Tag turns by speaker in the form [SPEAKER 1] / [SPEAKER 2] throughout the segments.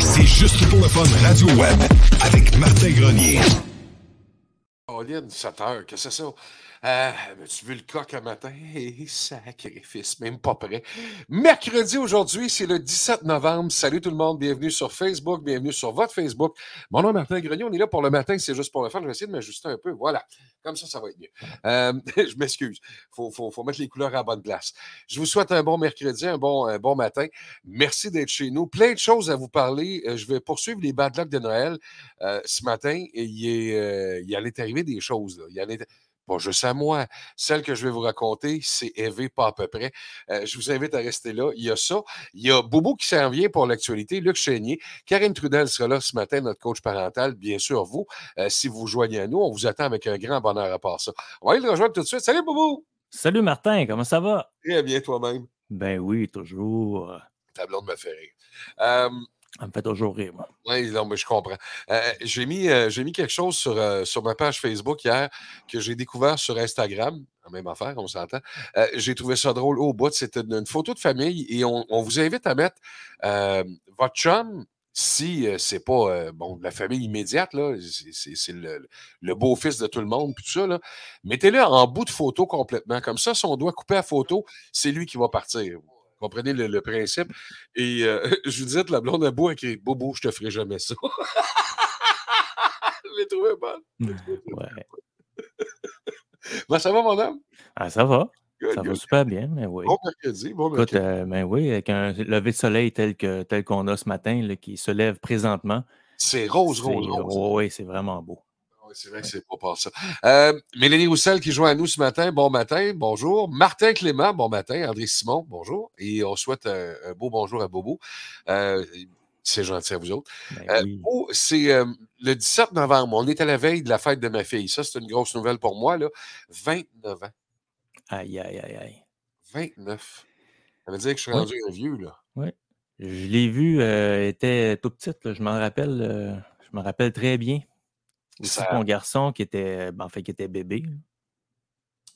[SPEAKER 1] C'est juste pour le fun Radio Web avec Martin Grenier.
[SPEAKER 2] Oh, 7 heures, que c'est ça? Euh, tu vu le coq un matin? Hé, sacrifice, même pas prêt. Mercredi aujourd'hui, c'est le 17 novembre. Salut tout le monde, bienvenue sur Facebook, bienvenue sur votre Facebook. Mon nom est Martin Grenier, on est là pour le matin, c'est juste pour le fun. Je vais essayer de m'ajuster un peu. Voilà, comme ça, ça va être mieux. Euh, je m'excuse, il faut, mettre les couleurs à bonne place. Je vous souhaite un bon mercredi, un bon, bon matin. Merci d'être chez nous. Plein de choses à vous parler. Euh, je vais poursuivre les bad luck de Noël. Ce matin, il, est, allait arriver des choses. Il allait pas juste à moi. Celle que je vais vous raconter, c'est élevé pas à peu près. Euh, je vous invite à rester là. Il y a ça. Il y a Bobo qui s'en vient pour l'actualité, Luc Chénier. Karine Trudel sera là ce matin, notre coach parental. Bien sûr, vous, euh, si vous vous joignez à nous, on vous attend avec un grand bonheur à part ça. On va aller le rejoindre tout de suite. Salut Bobo!
[SPEAKER 3] Salut Martin, comment ça va?
[SPEAKER 2] Très bien toi-même.
[SPEAKER 3] Ben oui, toujours.
[SPEAKER 2] Ta blonde me fait rire. Euh,
[SPEAKER 3] ça me fait toujours rire, moi.
[SPEAKER 2] Oui, non, mais je comprends. Euh, j'ai, mis, euh, mis quelque chose sur, euh, sur ma page Facebook hier que j'ai découvert sur Instagram. Même affaire, on s'entend. j'ai trouvé ça drôle au bout. C'était une, photo de famille et on, on vous invite à mettre votre chum, si c'est pas bon, de la famille immédiate, c'est, le, le, beau-fils de tout le monde, puis tout ça, mettez-le en bout de photo complètement. Comme ça, si on doit couper la photo, c'est lui qui va partir. Comprenez le, le principe. Et euh, je vous disais, la blonde a beau écrit Bobo, je te ferai jamais ça. je l'ai trouvé bonne.
[SPEAKER 3] Ouais.
[SPEAKER 2] ben, ça va, mon homme?
[SPEAKER 3] Ah, ça va. Good, ça good. va super bien, mais oui.
[SPEAKER 2] Bon mercredi, bon mercredi.
[SPEAKER 3] Écoute, euh, ben oui, avec un lever de soleil tel qu'on tel qu'on a ce matin, là, qui se lève présentement.
[SPEAKER 2] C'est rose, rose, rose.
[SPEAKER 3] Oui, c'est vraiment beau.
[SPEAKER 2] Oui, c'est vrai que c'est pas pour ça. Euh, Mélanie Roussel qui joint à nous ce matin, bon matin, bonjour. Martin Clément, bon matin. André Simon, bonjour. Et on souhaite un, un beau bonjour à Bobo. Euh, c'est gentil à vous autres.
[SPEAKER 3] Ben oui.
[SPEAKER 2] euh, c'est euh, le 17 novembre. On est à la veille de la fête de ma fille. Ça, c'est une grosse nouvelle pour moi. Là. 29 ans.
[SPEAKER 3] Aïe, aïe, aïe, aïe.
[SPEAKER 2] 29. Ça veut dire que je suis rendu un vieux, là.
[SPEAKER 3] Oui. Je l'ai vu, euh, était tout petite. Là. Je m'en rappelle, je me rappelle très bien. Aussi
[SPEAKER 2] Ça-
[SPEAKER 3] mon garçon qui était, ben, en fait, qui était bébé.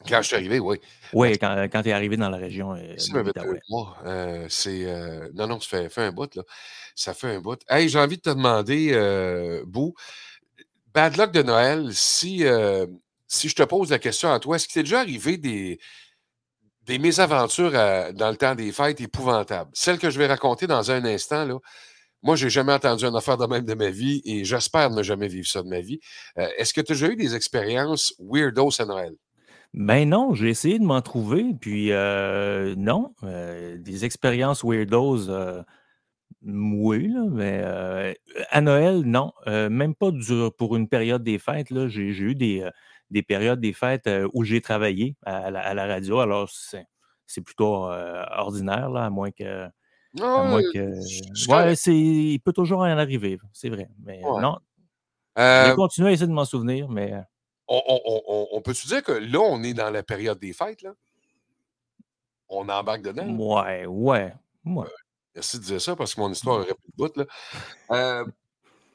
[SPEAKER 2] Quand je suis arrivé, oui.
[SPEAKER 3] Oui, quand, quand tu es arrivé dans la région euh.
[SPEAKER 2] Euh, c'est. euh, non, non, ça fait, fait un bout, là. Ça fait un bout. Hey, j'ai envie de te demander, euh, Bou, bad luck de Noël, si, euh, si je te pose la question à toi, est-ce qu'il t'est déjà arrivé des, des mésaventures à- dans le temps des fêtes épouvantables? Celle que je vais raconter dans un instant, là. Moi, j'ai jamais entendu une affaire de même de ma vie et j'espère ne jamais vivre ça de ma vie. Euh, est-ce que tu as déjà eu des expériences weirdos à Noël?
[SPEAKER 3] Ben non, j'ai essayé de m'en trouver, puis euh, non, euh, des expériences weirdos, euh, oui, mais à Noël, non, même pas dur pour une période des fêtes, j'ai eu des, des périodes des fêtes où j'ai travaillé à, la, à la radio, alors c'est plutôt ordinaire, là, à moins que, moins
[SPEAKER 2] Ouais,
[SPEAKER 3] que,
[SPEAKER 2] c'est
[SPEAKER 3] ouais,
[SPEAKER 2] correct.
[SPEAKER 3] c'est, il peut toujours en arriver, c'est vrai, mais
[SPEAKER 2] Ouais.
[SPEAKER 3] non, je
[SPEAKER 2] Euh,
[SPEAKER 3] vais continuer à essayer de m'en souvenir, mais euh,
[SPEAKER 2] on, on- on- on- on peut-tu dire que là, on est dans la période des fêtes, là? On embarque dedans?
[SPEAKER 3] ouais, ouais.
[SPEAKER 2] Merci de dire ça parce que mon histoire aurait plus de bout, là. Euh,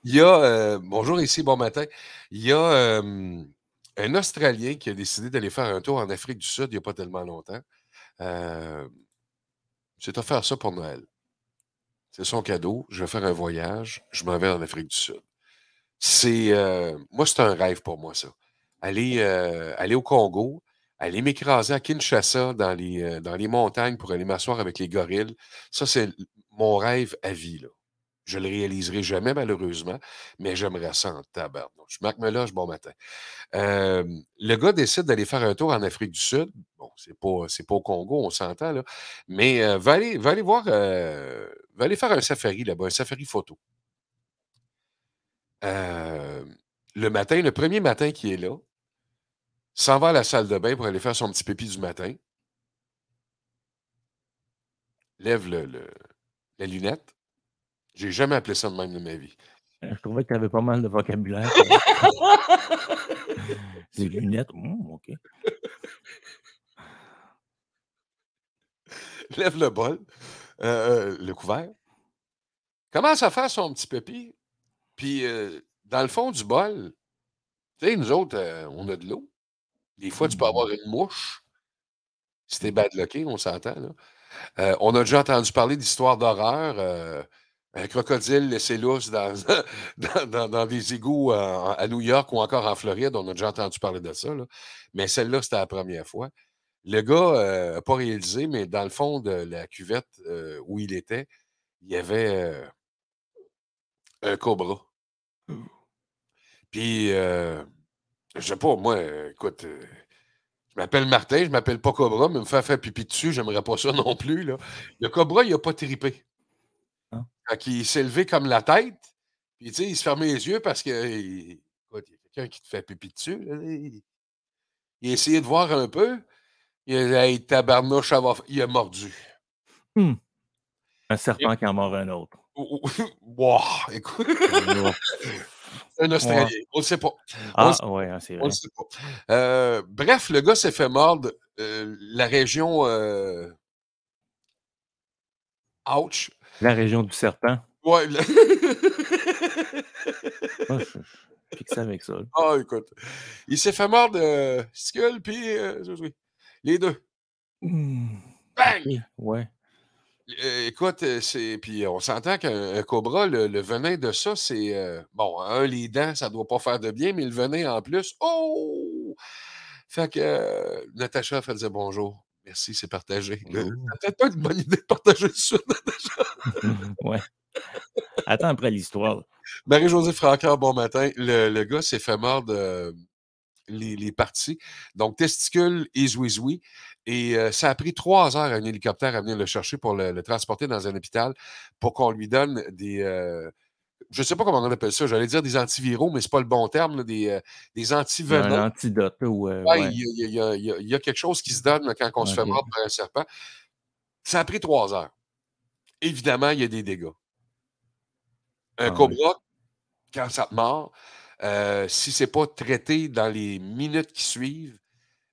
[SPEAKER 2] Il y a, euh, bonjour ici, bon matin. Il y a euh, un Australien qui a décidé d'aller faire un tour en Afrique du Sud il n'y a pas tellement longtemps. Euh, c'est offert ça pour Noël. C'est son cadeau. Je vais faire un voyage. Je m'en vais en Afrique du Sud. C'est, euh, moi, c'est un rêve pour moi, ça. Aller, euh, aller au Congo, aller m'écraser à Kinshasa dans les, euh, dans les montagnes pour aller m'asseoir avec les gorilles, ça, c'est mon rêve à vie. Là. Je le réaliserai jamais, malheureusement, mais j'aimerais ça en tabarnouche. Marc Meloche, bon matin. Le gars décide d'aller faire un tour en Afrique du Sud. Bon, c'est pas, c'est pas au Congo, on s'entend, là. Mais euh, va, aller, va aller voir, euh, va aller faire un safari là-bas, un safari photo. Le matin, le premier matin qui est là, s'en va à la salle de bain pour aller faire son petit pépi du matin. Lève le, le- la lunette. J'ai jamais appelé ça de même de ma vie.
[SPEAKER 3] Je trouvais que tu avais pas mal de vocabulaire. Des lunettes. hum, OK.
[SPEAKER 2] Lève le bol, euh, euh, le couvert. Commence à faire son petit pépi. Puis, euh, dans le fond du bol, tu sais, nous autres, euh, on a de l'eau. Des fois, tu peux avoir une mouche. Si t'es bad lucké, on s'entend. Euh, on a déjà entendu parler d'histoires d'horreur. Euh, un crocodile laissé lousse dans, dans, des égouts euh, à New York ou encore en Floride. On a déjà entendu parler de ça. là. Mais celle-là, c'était la première fois. Le gars n'a pas réalisé, mais dans le fond de la cuvette euh, où il était, il y avait euh, un cobra. Puis, euh, je sais pas, moi, euh, écoute, euh, je m'appelle Martin, je m'appelle pas Cobra, mais me faire faire pipi dessus, j'aimerais pas ça non plus. Le Cobra, il a pas tripé. Il s'est levé comme la tête, puis tu sais, il se fermait les yeux parce que, il, écoute, il y a quelqu'un qui te fait pipi dessus. là, il, il a essayé de voir un peu. Il a hey, tabarnouche, Il a mordu.
[SPEAKER 3] Un serpent qui en mord un autre.
[SPEAKER 2] Wow, écoute, c'est un Australien. On le sait pas. On
[SPEAKER 3] Ah, ouais, hein, c'est
[SPEAKER 2] On
[SPEAKER 3] vrai.
[SPEAKER 2] le sait pas. Euh, bref, le gars s'est fait mordre. euh, la région. euh, Ouch.
[SPEAKER 3] La région du serpent.
[SPEAKER 2] Ouais.
[SPEAKER 3] je, je fixé avec ça. là.
[SPEAKER 2] Ah, écoute. Il s'est fait mordre euh, Skull, puis. euh, les deux.
[SPEAKER 3] Hmm,
[SPEAKER 2] Bang!
[SPEAKER 3] Ouais.
[SPEAKER 2] Euh, écoute, c'est. Puis on s'entend qu'un un cobra, le, le venin de ça, c'est. euh, bon, un, les dents, ça doit pas faire de bien, mais le venin en plus. Oh! Fait que euh, Natacha faisait bonjour. Merci, c'est partagé. C'est peut-être pas une bonne idée de partager ça.
[SPEAKER 3] ouais. Attends après l'histoire.
[SPEAKER 2] Marie-Josée Francaire, bon matin. Le, le gars s'est fait mordre euh, les, les parties. Donc, testicule et zouizoui. Et euh, ça a pris trois heures à un hélicoptère à venir le chercher pour le, le transporter dans un hôpital pour qu'on lui donne des. euh, je ne sais pas comment on appelle ça. J'allais dire des antiviraux, mais ce n'est pas le bon terme. là, des, euh, des
[SPEAKER 3] Il y a un antidote. ou, euh,
[SPEAKER 2] Ouais,
[SPEAKER 3] ouais.
[SPEAKER 2] il, y a, il y a- il y a- il y a quelque chose qui se donne quand on se fait mordre par un serpent. Ça a pris trois heures. Évidemment, il y a des dégâts. Un
[SPEAKER 3] Ah
[SPEAKER 2] cobra, quand ça te mord, euh, si ce n'est pas traité dans les minutes qui suivent,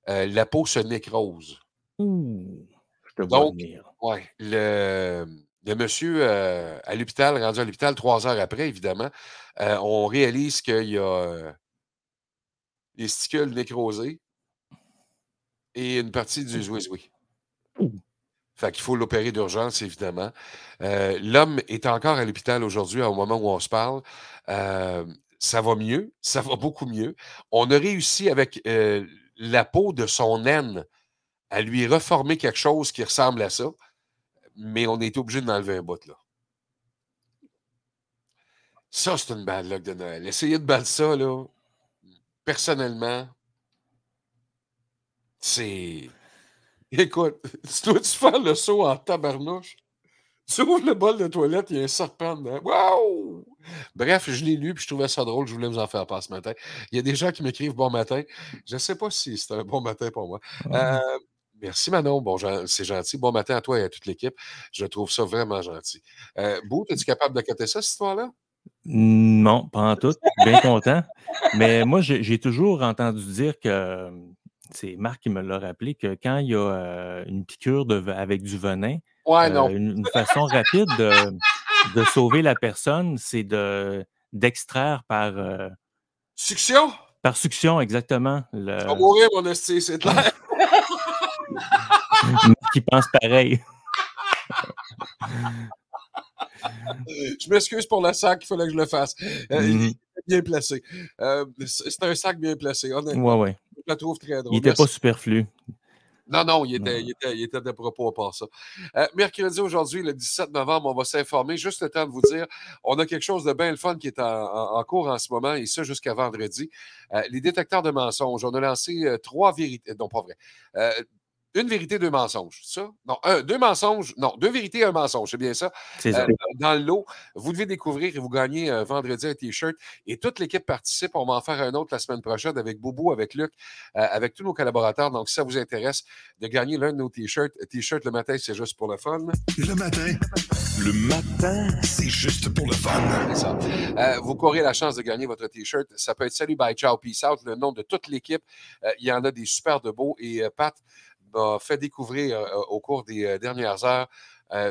[SPEAKER 2] euh, la peau se nécrose.
[SPEAKER 3] Ouh, je te vois
[SPEAKER 2] Donc,
[SPEAKER 3] venir.
[SPEAKER 2] ouais, le, le monsieur euh, à l'hôpital, rendu à l'hôpital trois heures après, évidemment, euh, on réalise qu'il y a euh, les sticules nécrosées et une partie du zouizoui.
[SPEAKER 3] Ouh.
[SPEAKER 2] Fait qu'il faut l'opérer d'urgence, évidemment. Euh, L'homme est encore à l'hôpital aujourd'hui, au moment où on se parle. Ça va mieux, ça va beaucoup mieux. On a réussi avec la peau de son naine à lui reformer quelque chose qui ressemble à ça, mais on est obligé d'enlever un bout, là. Ça, c'est une bad luck de Noël. Essayer de battre ça, là, personnellement, c'est. Écoute, tu dois-tu faire le saut en tabarnouche? Tu ouvres le bol de toilette, il y a un serpent dedans. Wow! Bref, je l'ai lu puis je trouvais ça drôle. Je voulais vous en faire part ce matin. Il y a des gens qui m'écrivent bon matin. Je ne sais pas si c'est un bon matin pour moi. Euh, merci Manon. Bon, c'est gentil. Bon matin à toi et à toute l'équipe. Je trouve ça vraiment gentil. Euh, Beau, es-tu capable de coter ça, cette histoire-là?
[SPEAKER 3] Non, pas en tout. Bien content. Mais moi, j'ai toujours entendu dire que c'est Marc qui me l'a rappelé que quand il y a euh, une piqûre de, avec du venin,
[SPEAKER 2] Ouais,
[SPEAKER 3] euh, une, une façon rapide de, de sauver la personne, c'est de d'extraire par, euh,
[SPEAKER 2] Succion?
[SPEAKER 3] par succion exactement le
[SPEAKER 2] Tu vas mourir, mon c'est clair.
[SPEAKER 3] Qui pense pareil.
[SPEAKER 2] Je m'excuse pour le sac, il fallait que je le fasse. Euh,
[SPEAKER 3] Mhm.
[SPEAKER 2] bien placé. Euh, c'est un sac bien placé, honnêtement.
[SPEAKER 3] Ouais, ouais.
[SPEAKER 2] Je la trouve très drôle.
[SPEAKER 3] Il n'était pas superflu.
[SPEAKER 2] Non, non, il était, il était, il était de propos à part ça. Euh, mercredi aujourd'hui, le 17 novembre, on va s'informer. Juste le temps de vous dire, on a quelque chose de bien le fun qui est en, en- en cours en ce moment, et ça jusqu'à vendredi. Euh, les détecteurs de mensonges. On a lancé euh, trois vérités. Non, pas vrai. Une vérité, deux mensonges. c'est Ça? Non, un, deux mensonges. Non, deux vérités, un mensonge. C'est bien ça.
[SPEAKER 3] C'est ça.
[SPEAKER 2] Euh, dans le lot. Vous devez découvrir et vous gagnez euh, vendredi un T-shirt. Et toute l'équipe participe. On va en faire un autre la semaine prochaine avec Boubou, avec Luc, euh, avec tous nos collaborateurs. Donc, si ça vous intéresse de gagner l'un de nos T-shirts, T-shirt le matin, c'est juste pour le fun.
[SPEAKER 1] Le matin, le matin, c'est juste pour le fun.
[SPEAKER 2] C'est ça. Euh, vous courez la chance de gagner votre T-shirt. Ça peut être Salut, bye, ciao, peace out, le nom de toute l'équipe. Euh, il y en a des super de beaux. Et euh, Pat m'a fait découvrir euh, au cours des euh, dernières heures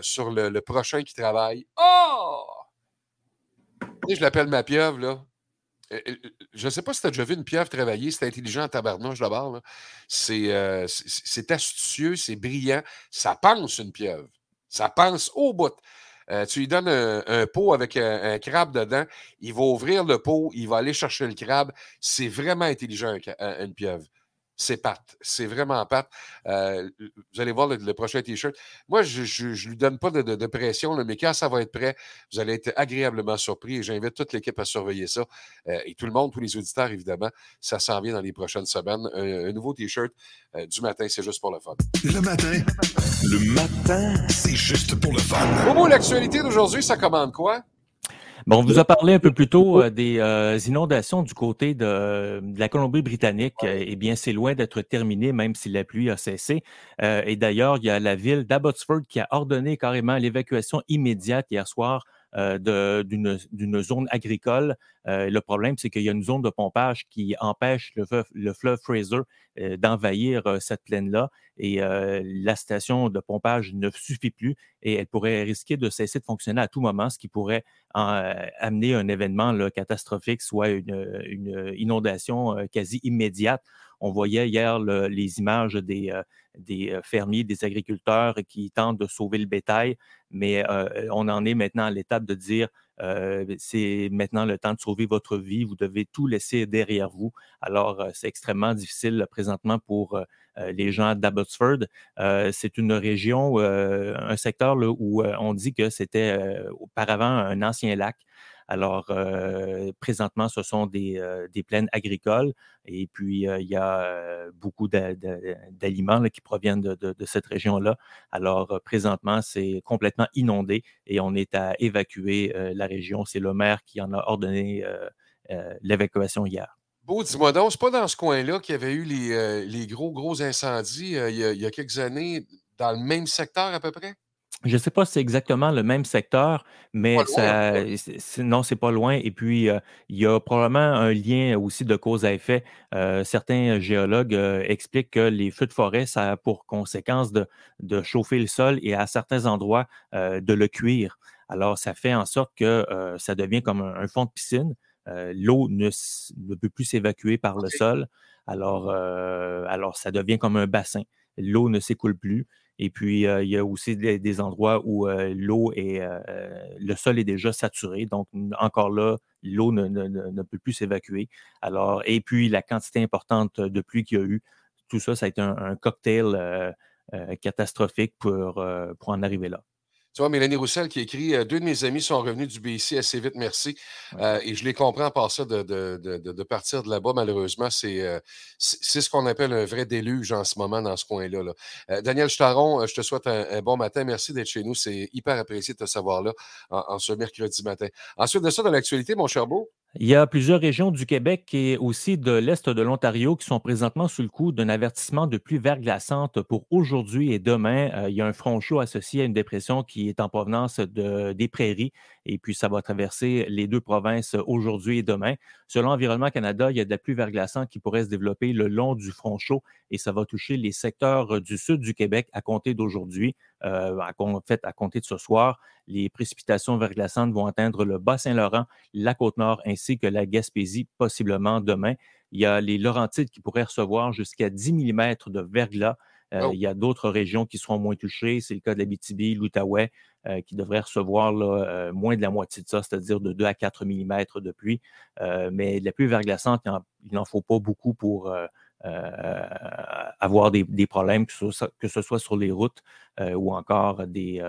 [SPEAKER 2] sur le, le prochain qui travaille. Oh! Je l'appelle ma pieuvre, là. Je ne sais pas si tu as déjà vu une pieuvre travailler, c'est intelligent en tabarnouche d'abord. C'est euh, c'est- astucieux, c'est brillant. Ça pense une pieuvre. Ça pense au bout. Euh, tu lui donnes un, un pot avec un, un crabe dedans, il va ouvrir le pot, il va aller chercher le crabe. C'est vraiment intelligent, une pieuvre. C'est pâte. C'est vraiment pâte. Euh, vous allez voir le, le prochain T-shirt. Moi, je ne lui donne pas de, de- de pression, là, mais quand ça va être prêt, vous allez être agréablement surpris et j'invite toute l'équipe à surveiller ça. Euh, et tout le monde, tous les auditeurs, évidemment, ça s'en vient dans les prochaines semaines. Un, un nouveau T-shirt euh, du matin, c'est juste pour le fun.
[SPEAKER 1] Le matin, le matin, c'est juste pour le fun.
[SPEAKER 2] Bobo, l'actualité d'aujourd'hui, ça commande quoi?
[SPEAKER 3] Bon, on vous a parlé un peu plus tôt euh, des euh, inondations du côté de, de la Colombie-Britannique. Eh bien, c'est loin d'être terminé, même si la pluie a cessé. Euh, et d'ailleurs, il y a la ville d'Abbotsford qui a ordonné carrément l'évacuation immédiate hier soir euh, d'une zone agricole. Euh, le problème, c'est qu'il y a une zone de pompage qui empêche le, fleuve- le fleuve Fraser euh, d'envahir cette plaine-là. Et la station de pompage ne suffit plus et elle pourrait risquer de cesser de fonctionner à tout moment, ce qui pourrait en, amener un événement catastrophique, soit une, inondation quasi immédiate. On voyait hier le- les images des, euh, euh, fermiers, des agriculteurs qui tentent de sauver le bétail, mais euh, on en est maintenant à l'étape de dire c'est maintenant le temps de sauver votre vie, vous devez tout laisser derrière vous. Alors, c'est extrêmement difficile présentement pour les gens d'Abbotsford. C'est une région, un secteur où on dit que c'était auparavant un ancien lac. Alors, euh, présentement, ce sont des, euh, des plaines agricoles et puis euh, il y a beaucoup d'a- d'a- d'aliments qui proviennent de, de- cette région-là. Alors, présentement, c'est complètement inondé et on est à évacuer la région. C'est le maire qui en a ordonné l'évacuation hier.
[SPEAKER 2] Beau, dis-moi donc, c'est pas dans ce coin-là qu'il y avait eu les, les gros, gros incendies il y a quelques années, dans le même secteur à peu près?
[SPEAKER 3] Je ne sais pas si c'est exactement le même secteur, mais
[SPEAKER 2] loin,
[SPEAKER 3] ça, non, c'est pas loin. Et puis, euh, il y a probablement un lien aussi de cause à effet. Euh, certains géologues euh, expliquent que les feux de forêt, ça a pour conséquence de, de chauffer le sol et à certains endroits de le cuire. Alors, ça fait en sorte que ça devient comme un, un fond de piscine. L'eau ne, peut plus s'évacuer par le sol. Alors, alors, ça devient comme un bassin. L'eau ne s'écoule plus. Et puis, euh, il y a aussi des, des endroits où euh, l'eau est, euh, le sol est déjà saturé. Donc, encore là, l'eau ne, ne- ne- peut plus s'évacuer. Alors, et puis, la quantité importante de pluie qu'il y a eu, tout ça, ça a été un, un cocktail euh, euh, catastrophique pour, euh, pour en arriver là.
[SPEAKER 2] Tu vois, Mélanie Roussel qui écrit euh, Deux de mes amis sont revenus du BC assez vite, merci. Euh, et je les comprends par ça de, de, de, de- partir de là-bas. Malheureusement, c'est euh, ce qu'on appelle un vrai déluge en ce moment dans ce coin-là. là. Euh, Daniel Staron, euh, je te souhaite un, un bon matin. Merci d'être chez nous. C'est hyper apprécié de te savoir là en, en ce mercredi matin. Ensuite de ça, dans l'actualité, mon cher Beau,
[SPEAKER 3] Il y a plusieurs régions du Québec et aussi de l'Est de l'Ontario qui sont présentement sous le coup d'un avertissement de pluie verglaçante pour aujourd'hui et demain. Euh, il y a un front chaud associé à une dépression qui est en provenance de, des prairies et puis ça va traverser les deux provinces aujourd'hui et demain. Selon Environnement Canada, il y a de la pluie verglaçante qui pourrait se développer le long du front chaud et ça va toucher les secteurs du sud du Québec à compter d'aujourd'hui, euh, à, en fait à compter de ce soir. Les précipitations verglaçantes vont atteindre le Bas-Saint-Laurent, la Côte-Nord ainsi que la Gaspésie, possiblement demain. Il y a les Laurentides qui pourraient recevoir jusqu'à 10 mm de verglas. Euh,
[SPEAKER 2] Oh.
[SPEAKER 3] Il y a d'autres régions qui seront moins touchées. C'est le cas de l'Abitibi, l'Outaouais, euh, qui devraient recevoir là, euh, moins de la moitié de ça, c'est-à-dire de 2 à 4 mm de pluie. Euh, mais de la pluie verglaçante, il n'en- faut pas beaucoup pour, euh, avoir des, problèmes, que ce, soit, sur les routes ou encore des,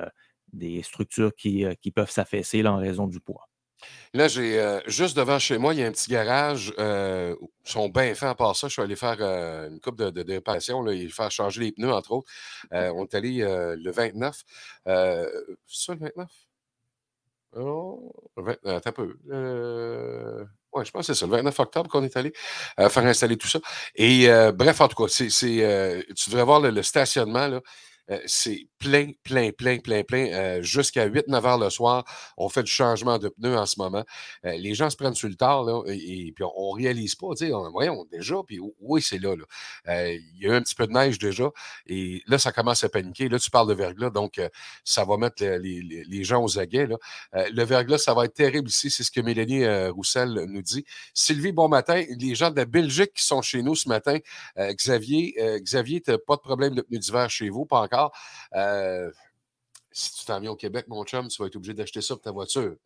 [SPEAKER 3] des structures qui, peuvent s'affaisser en raison du poids.
[SPEAKER 2] Là, j'ai juste devant chez moi, il y a un petit garage. ils sont bien faits à part ça. Je suis allé faire une coupe de, de, de réparation, là, faire changer les pneus, entre autres. on est allé le 29. c'est ça le 29? Oh, attends un peu. Oui, je pense que c'est ça, le 29 octobre qu'on est allé faire installer tout ça. Et bref, en tout cas, c'est, tu devrais voir le stationnement. Là. Euh, c'est plein, plein, plein, plein, plein. Euh, jusqu'à 8-9 heures le soir, on fait du changement de pneus en ce moment. Euh, les gens se prennent sur le tard, là, et, puis on ne réalise pas. On, voyons, déjà, puis oui, c'est là. il y a eu un petit peu de neige déjà, et là, ça commence à paniquer. Là, tu parles de verglas, donc ça va mettre les, gens aux aguets. Là. le verglas, ça va être terrible ici, c'est ce que Mélanie Roussel nous dit. Sylvie, bon matin. Les gens de la Belgique qui sont chez nous ce matin, Xavier, Xavier, tu n'as pas de problème de pneus d'hiver chez vous. Euh, si tu t'en viens au Québec, mon chum, tu vas être obligé d'acheter ça pour ta voiture.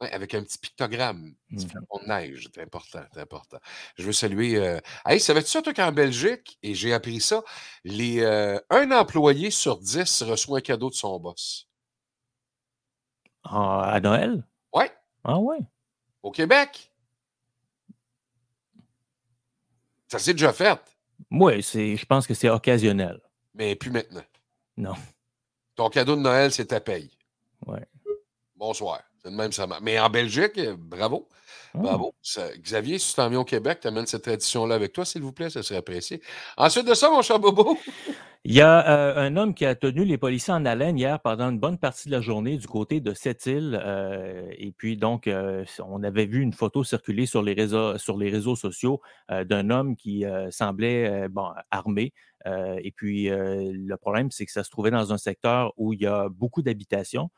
[SPEAKER 2] avec un petit pictogramme, petit mmh. de neige, c'est important, c'est important. Je veux saluer. Euh... Hey, savais-tu ça, toi, qu'en Belgique, et j'ai appris ça, les, euh, un employé sur dix reçoit un cadeau de son boss.
[SPEAKER 3] à Noël?
[SPEAKER 2] Oui.
[SPEAKER 3] Ah ouais.
[SPEAKER 2] Au Québec. Ça s'est déjà fait.
[SPEAKER 3] Oui, je pense que c'est occasionnel.
[SPEAKER 2] Mais plus maintenant.
[SPEAKER 3] Non.
[SPEAKER 2] Ton cadeau de Noël, c'est ta paye.
[SPEAKER 3] Oui.
[SPEAKER 2] Bonsoir. C'est de même ça Mais en Belgique, bravo. Ah. Bravo. Xavier, si tu t'en viens au Québec, tu amènes cette tradition-là avec toi, s'il vous plaît, ça serait apprécié. Ensuite de ça, mon cher Bobo.
[SPEAKER 3] Il y a euh, un homme qui a tenu les policiers en haleine hier pendant une bonne partie de la journée du côté de cette île. Euh, et puis, donc, euh, on avait vu une photo circuler sur les réseaux, sur les réseaux sociaux d'un homme qui semblait bon, armé. Et puis, le problème, c'est que ça se trouvait dans un secteur où il y a beaucoup d'habitations,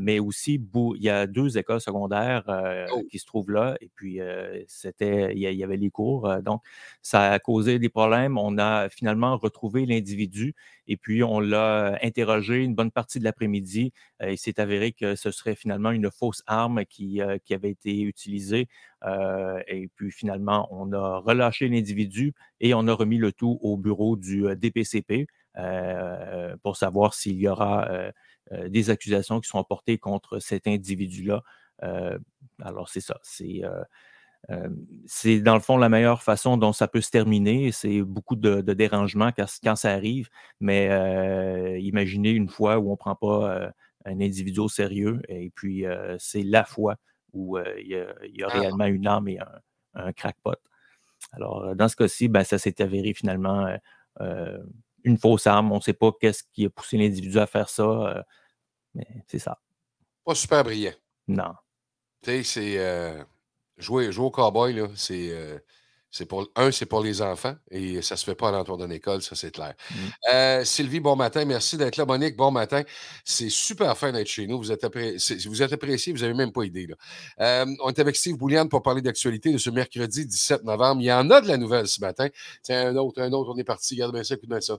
[SPEAKER 3] mais aussi il y a deux écoles secondaires oh! qui se trouvent là. Et puis, c'était, il y avait les cours. donc, ça a causé des problèmes. On a finalement retrouvé l'individu et puis, on l'a interrogé une bonne partie de l'après-midi. Euh, il s'est avéré que ce serait finalement une fausse arme qui, euh, qui avait été utilisée. Euh, et puis, finalement, on a relâché l'individu et on a remis le tout au bureau du DPCP pour savoir s'il y aura des accusations qui seront portées contre cet individu-là. alors, c'est ça. C'est c'est dans le fond la meilleure façon dont ça peut se terminer. C'est beaucoup de, dérangements quand, ça arrive, mais imaginez une fois où on ne prend pas un individu au sérieux et puis c'est la fois où il y, a, ah. réellement une arme et un, crackpot. Alors, dans ce cas-ci, ben, ça s'est avéré finalement une fausse arme. On ne sait pas qu'est-ce qui a poussé l'individu à faire ça, mais c'est ça.
[SPEAKER 2] Pas super brillant.
[SPEAKER 3] Non.
[SPEAKER 2] Tu sais, c'est Jouer, jouer au cowboy, là, c'est. C'est pour, un, c'est pour les enfants et ça ne se fait pas à l'entour d'une école, ça c'est clair. Mmh. Euh, Sylvie, bon matin, merci d'être là. Monique, bon matin. C'est super fin d'être chez nous. Vous êtes, apprécié, vous êtes apprécié, vous n'avez même pas idée. Là. Euh, on est avec Steve Bouliane pour parler d'actualité de ce mercredi 17 novembre. Il y en a de la nouvelle ce matin. Tiens, un autre, un autre, on est parti. Regarde bien ça, écoute bien ça.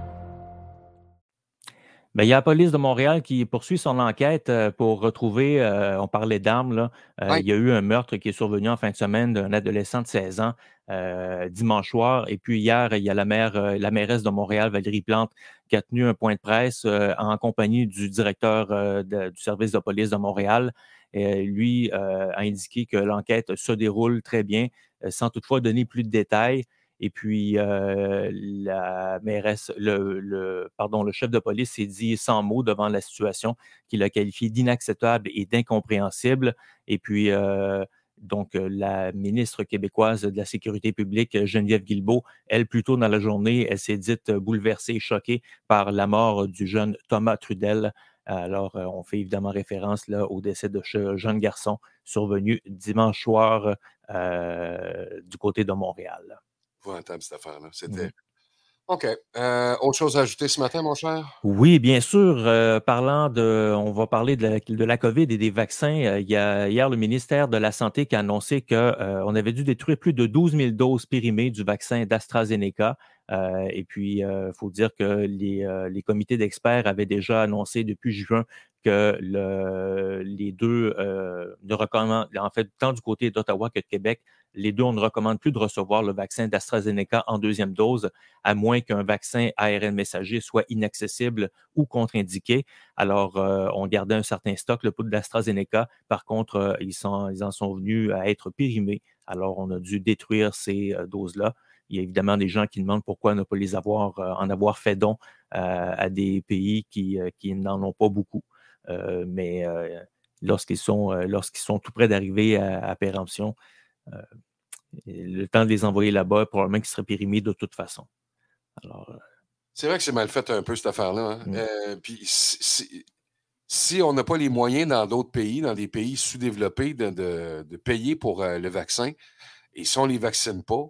[SPEAKER 3] ben, il y a la police de Montréal qui poursuit son enquête euh, pour retrouver, euh, on parlait d'armes. Euh, il y a eu un meurtre qui est survenu en fin de semaine d'un adolescent de 16 ans dimanche soir. Et puis hier, il y a la maire, la mairesse de Montréal, Valérie Plante, qui a tenu un point de presse en compagnie du directeur du service de police de Montréal. Et lui a indiqué que l'enquête se déroule très bien, sans toutefois donner plus de détails. Et puis, euh, la mairesse, le, pardon, le chef de police s'est dit sans mots devant la situation qu'il a qualifié d'inacceptable et d'incompréhensible. Et puis, euh, donc, euh, la ministre québécoise de la Sécurité publique, Geneviève Guilbeault, elle, plus tôt dans la journée, elle s'est dite bouleversée et choquée par la mort du jeune Thomas Trudel. Alors, on fait évidemment référence là, au décès de ce jeune garçon survenu dimanche soir du côté de Montréal
[SPEAKER 2] cette affaire-là. C'était. OK. Euh, autre chose à ajouter ce matin, mon cher?
[SPEAKER 3] Oui, bien sûr. Euh, parlant de, on va parler de la, de la COVID et des vaccins. Euh, il y a hier le ministère de la Santé qui a annoncé qu'on avait dû détruire plus de 12 000 doses périmées du vaccin d'AstraZeneca. et puis, il faut dire que les, les comités d'experts avaient déjà annoncé depuis juin que le, les deux ne recommandent, en fait, tant du côté d'Ottawa que de Québec, les deux, on ne recommande plus de recevoir le vaccin d'AstraZeneca en deuxième dose, à moins qu'un vaccin ARN messager soit inaccessible ou contre-indiqué. Alors, on gardait un certain stock, le poudre d'AstraZeneca. Par contre, ils, sont, ils en sont venus à être périmés. Alors, on a dû détruire ces doses-là. Il y a évidemment des gens qui demandent pourquoi ne pas les avoir, en avoir fait don à des pays qui, qui n'en ont pas beaucoup. Euh, mais euh, lorsqu'ils sont, euh, lorsqu'ils sont tout près d'arriver à, péremption, le temps de les envoyer là-bas, probablement qu'ils seraient périmés de toute façon. Alors,
[SPEAKER 2] c'est vrai que c'est mal fait un peu cette affaire-là. Hein. Mmh. puis si, on n'a pas les moyens dans d'autres pays, dans des pays sous-développés, de, payer pour le vaccin, et si on ne les vaccine pas,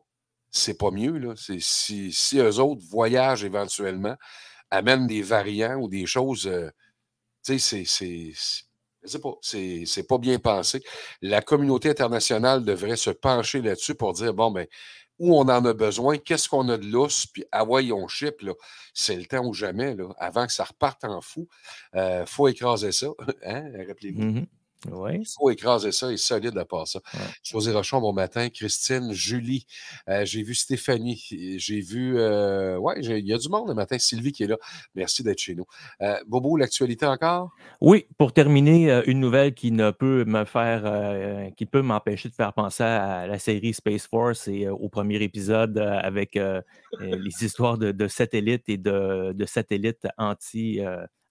[SPEAKER 2] c'est pas mieux. Là. Si, si eux autres voyagent éventuellement, amènent des variants ou des choses tu sais, c'est. Je pas, c'est pas bien pensé. La communauté internationale devrait se pencher là-dessus pour dire bon, ben, où on en a besoin, qu'est-ce qu'on a de lousse, puis ah ouais, on chip, là. C'est le temps ou jamais, là. Avant que ça reparte en fou, il euh, faut écraser ça. hein? Rappelez-vous.
[SPEAKER 3] Mmh
[SPEAKER 2] il faut écraser ça et solide à part ça. José Rochon, bon matin. Christine, Julie, euh, j'ai vu Stéphanie, j'ai vu. Euh, ouais, il y a du monde le matin. Sylvie qui est là. Merci d'être chez nous. Euh, Bobo, l'actualité encore?
[SPEAKER 3] Oui, pour terminer, une nouvelle qui ne peut me faire, qui peut m'empêcher de faire penser à la série Space Force et au premier épisode avec les histoires de, satellites et de, de satellites anti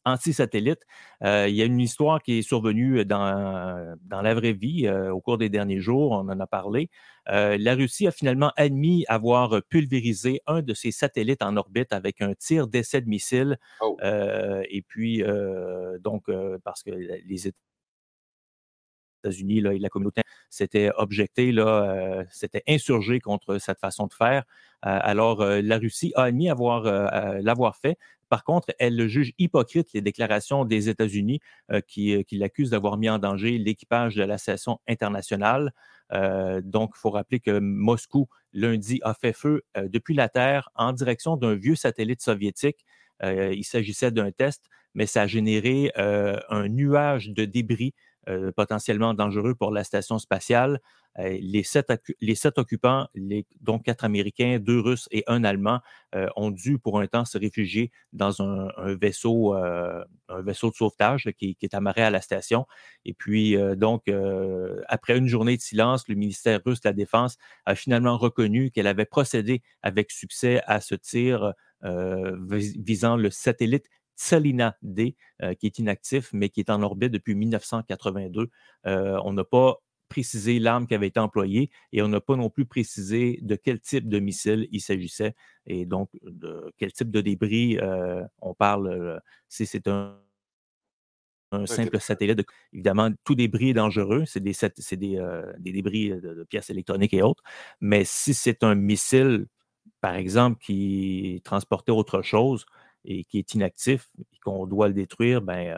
[SPEAKER 3] anti-satellite. Euh, il y a une histoire qui est survenue dans, dans la vraie vie euh, au cours des derniers jours, on en a parlé. Euh, la Russie a finalement admis avoir pulvérisé un de ses satellites en orbite avec un tir d'essai de missile. Oh. et puis, donc, parce que les États-Unis et la communauté s'étaient objectés, là, s'étaient insurgés contre cette façon de faire. alors, la Russie a admis avoir l'avoir fait. Par contre, elle juge hypocrite les déclarations des États-Unis euh, qui, euh, qui l'accusent d'avoir mis en danger l'équipage de la station internationale. Euh, donc, il faut rappeler que Moscou, lundi, a fait feu depuis la Terre en direction d'un vieux satellite soviétique. il s'agissait d'un test, mais ça a généré un nuage de débris potentiellement dangereux pour la station spatiale. Euh, les, sept, occupants, les, dont quatre Américains, deux Russes et un Allemand, euh, ont dû pour un temps se réfugier dans un, vaisseau, euh, un vaisseau de sauvetage qui, est amarré à la station. Et puis, donc, après une journée de silence, le ministère russe de la Défense a finalement reconnu qu'elle avait procédé avec succès à ce tir visant le satellite Tsalina D, qui est inactif, mais qui est en orbite depuis 1982. on n'a pas précisé l'arme qui avait été employée et on n'a pas non plus précisé de quel type de missile il s'agissait et donc de quel type de débris euh, on parle. Euh, si c'est un, simple satellite, évidemment, tout débris est dangereux, c'est des, des, euh, des, débris de, pièces électroniques et autres, mais si c'est un missile, par exemple, qui transportait autre chose et qui est inactif et qu'on doit le détruire, ben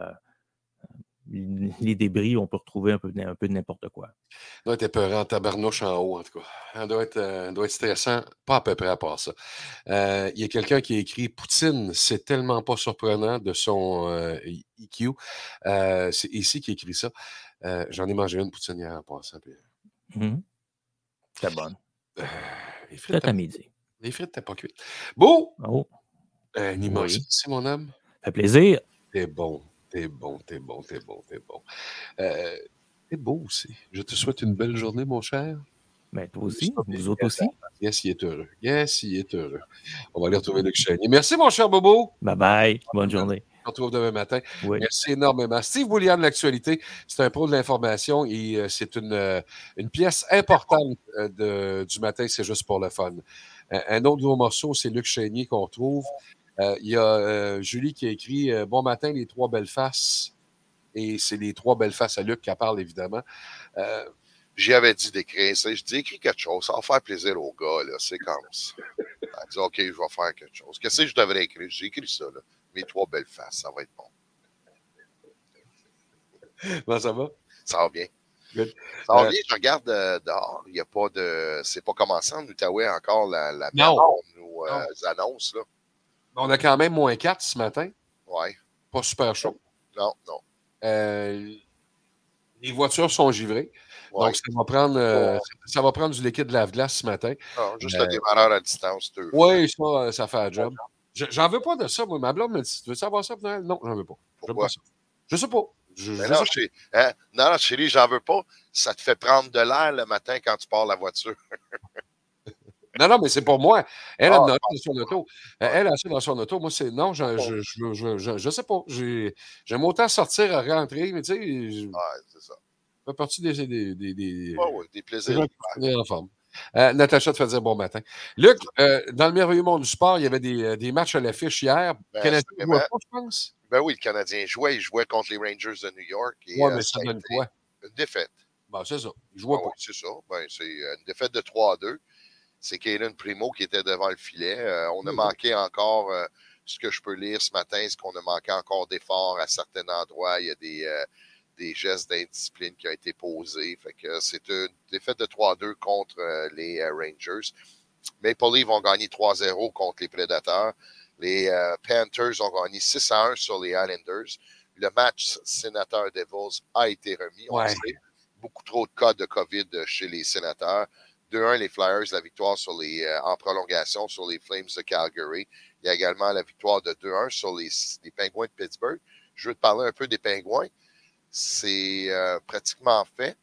[SPEAKER 3] les débris, on peut retrouver un peu, un peu de n'importe quoi.
[SPEAKER 2] Ça doit être épeurant en tabarnouche en haut, en tout cas. Ça doit être, euh, doit être stressant, pas à peu près à part ça. Euh, Il y a quelqu'un qui a écrit Poutine, c'est tellement pas surprenant de son euh, EQ. Euh, c'est ici qui écrit ça. Euh, J'en ai mangé une poutine hier en passant. puis.
[SPEAKER 3] C'est bonne.
[SPEAKER 2] euh, les frites,
[SPEAKER 3] à
[SPEAKER 2] t'as-
[SPEAKER 3] midi.
[SPEAKER 2] les frites, t'as pas cuites. Beau!
[SPEAKER 3] Oh,
[SPEAKER 2] Un immense
[SPEAKER 3] Oui.
[SPEAKER 2] merci, mon homme.
[SPEAKER 3] ça fait plaisir.
[SPEAKER 2] T'es bon, t'es bon, t'es bon, t'es bon, t'es bon. Euh, t'es beau aussi. Je te souhaite une belle journée, mon cher.
[SPEAKER 3] Mais toi aussi, vous autres aussi.
[SPEAKER 2] Yes, il est heureux. Yes, il est heureux. On va aller retrouver Luc Chenier. Merci, mon cher Bobo.
[SPEAKER 3] Bye bye. Bonne journée.
[SPEAKER 2] On se retrouve demain matin.
[SPEAKER 3] Oui.
[SPEAKER 2] Merci énormément. Steve Boulian de l'actualité, c'est un pro de l'information et euh, c'est une, euh, une pièce importante euh, de- du matin, c'est juste pour le fun. Euh, un autre nouveau morceau, c'est Luc Chénier qu'on retrouve. Euh, Il y a euh, Julie qui a écrit euh, Bon matin, les trois belles faces. Et c'est les trois belles faces à Luc qui parle, évidemment.
[SPEAKER 4] J'y avais dit d'écrire ça. Je dis, écris quelque chose. Ça va faire plaisir aux gars, là. C'est comme ça. Elle dit, OK, je vais faire quelque chose. Qu'est-ce que je devrais écrire? J'ai écrit ça, là. Mes trois belles faces. Ça va être bon.
[SPEAKER 2] comment ça va?
[SPEAKER 4] Ça va bien.
[SPEAKER 2] Good.
[SPEAKER 4] Ça va
[SPEAKER 2] Euh,
[SPEAKER 4] bien? Je regarde euh, dehors. Il n'y a pas de. C'est pas commencé en Outaouais encore, la, la
[SPEAKER 2] Non.
[SPEAKER 4] nous euh, annonce, là.
[SPEAKER 2] On a quand même moins 4 ce matin.
[SPEAKER 4] Ouais.
[SPEAKER 2] Pas super chaud.
[SPEAKER 4] Non, non.
[SPEAKER 2] Euh, les voitures sont givrées.
[SPEAKER 4] Ouais.
[SPEAKER 2] Donc, ça va, prendre, euh, ça va prendre du liquide lave-glace ce matin.
[SPEAKER 4] Non, juste
[SPEAKER 2] Euh,
[SPEAKER 4] le démarreur à distance.
[SPEAKER 2] Oui, ça, euh, ça fait un job. Je- J'en veux pas de ça, moi. Ma blonde me dit Tu veux savoir ça Noël? Non, j'en veux pas.
[SPEAKER 4] Pourquoi?
[SPEAKER 2] pas ça. Je sais pas. Je,
[SPEAKER 4] non,
[SPEAKER 2] sais
[SPEAKER 4] chez, hein? non, chérie, j'en veux pas. Ça te fait prendre de l'air le matin quand tu pars la voiture.
[SPEAKER 2] non, non, mais c'est pour moi. Elle,
[SPEAKER 4] Ah,
[SPEAKER 2] elle dans son auto. Elle a ça dans son auto. Moi, c'est non, je, je, je, je, je- je sais pas. J'ai- J'aime autant sortir à rentrer, mais tu sais,
[SPEAKER 4] Ouais, c'est ça.
[SPEAKER 2] fais partie des. des, des, des-
[SPEAKER 4] des
[SPEAKER 2] des
[SPEAKER 4] plaisirs.
[SPEAKER 2] sont en forme. Euh, Natacha te fait dire bon matin. Luc, euh, dans le merveilleux monde du sport, il y avait des, euh, des matchs à l'affiche hier.
[SPEAKER 4] Ben,
[SPEAKER 2] Canadien jouait
[SPEAKER 4] vraiment-
[SPEAKER 2] pas, je pense?
[SPEAKER 4] Ben oui, le Canadien jouait. Il jouait contre les Rangers de New York.
[SPEAKER 2] Oui,
[SPEAKER 4] euh,
[SPEAKER 2] mais ça donne quoi?
[SPEAKER 4] Une défaite.
[SPEAKER 2] Bon, c'est ça. Il jouait
[SPEAKER 4] Ah
[SPEAKER 2] pas.
[SPEAKER 4] oui, c'est ça. Ben, c'est une défaite de 3 à 2. C'est Kaylin Primo qui était devant le filet. Euh, on a
[SPEAKER 2] Oui.
[SPEAKER 4] manqué encore, euh, ce que je peux lire ce matin, c'est qu'on a manqué encore d'efforts à certains endroits. Il y a des, euh, des gestes d'indiscipline qui ont été posés. Fait que c'est une défaite de 3 à 2 contre les Rangers. Maple Leafs ont gagné 3-0 contre les Prédateurs. Les Panthers ont gagné 6 à 1 sur les Islanders. Le match Sénateur Devils a été remis. On
[SPEAKER 2] Ouais.
[SPEAKER 4] sait. Beaucoup trop de cas de COVID chez les sénateurs. 2-1 les Flyers, la victoire sur les, euh, en prolongation sur les Flames de Calgary. Il y a également la victoire de 2-1 sur les, les Pingouins de Pittsburgh. Je veux te parler un peu des Pingouins. C'est euh, pratiquement fait.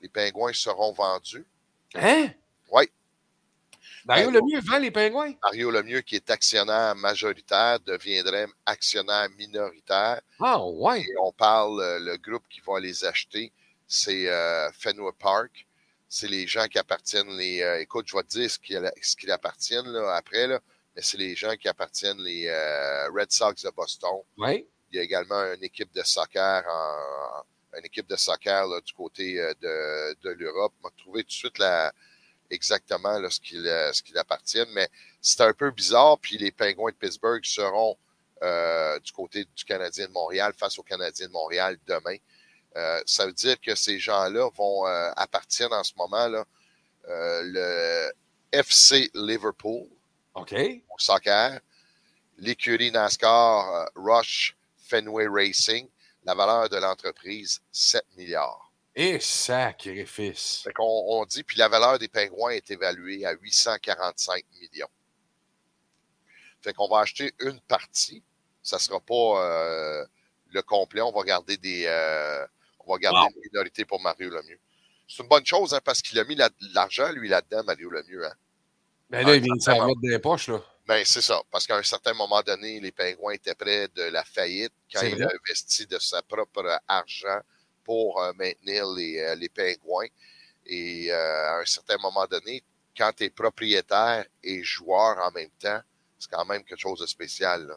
[SPEAKER 4] Les Pingouins seront vendus.
[SPEAKER 2] Hein?
[SPEAKER 4] Oui.
[SPEAKER 2] Mario
[SPEAKER 4] Ben,
[SPEAKER 2] Lemieux vend les pingouins?
[SPEAKER 4] Mario Lemieux, qui est actionnaire majoritaire, deviendrait actionnaire minoritaire.
[SPEAKER 2] Ah, ouais.
[SPEAKER 4] Et on parle, euh, le groupe qui va les acheter, c'est euh, Fenway Park. C'est les gens qui appartiennent, les. euh, écoute, je vais te dire ce qu'ils appartiennent là, après, là, mais c'est les gens qui appartiennent les euh, Red Sox de Boston.
[SPEAKER 2] Oui.
[SPEAKER 4] Il y a également une équipe de soccer en, une équipe de soccer là, du côté euh, de, de l'Europe. On va trouver tout de suite la, exactement là, ce qu'ils ce qu'ils appartiennent, mais c'est un peu bizarre. Puis les Pingouins de Pittsburgh seront euh, du côté du Canadien de Montréal face au Canadien de Montréal demain. Euh, ça veut dire que ces gens-là vont euh, appartiennent en ce moment là euh, le FC Liverpool
[SPEAKER 2] OK.
[SPEAKER 4] au soccer, l'écurie NASCAR euh, Rush Fenway Racing, la valeur de l'entreprise 7 milliards.
[SPEAKER 2] Et sacrifice.
[SPEAKER 4] Fait qu'on on dit, puis la valeur des pingouins est évaluée à 845 millions. Fait qu'on va acheter une partie. Ça sera pas euh, le complet. On va garder des. euh, va garder
[SPEAKER 2] Wow.
[SPEAKER 4] une minorité pour Mario Lemieux. C'est une bonne chose, hein, parce qu'il a mis la- l'argent, lui, là-dedans, Mario Lemieux. Hein.
[SPEAKER 2] Ben là, il vient de s'en mettre les poches, là.
[SPEAKER 4] Ben, c'est ça. Parce qu'à un certain moment donné, les pingouins étaient près de la faillite quand il
[SPEAKER 2] vrai.
[SPEAKER 4] a investi de sa propre argent pour euh, maintenir les, euh, les pingouins. Et euh, à un certain moment donné, quand tu es propriétaire et joueur en même temps, c'est quand même quelque chose de spécial. là.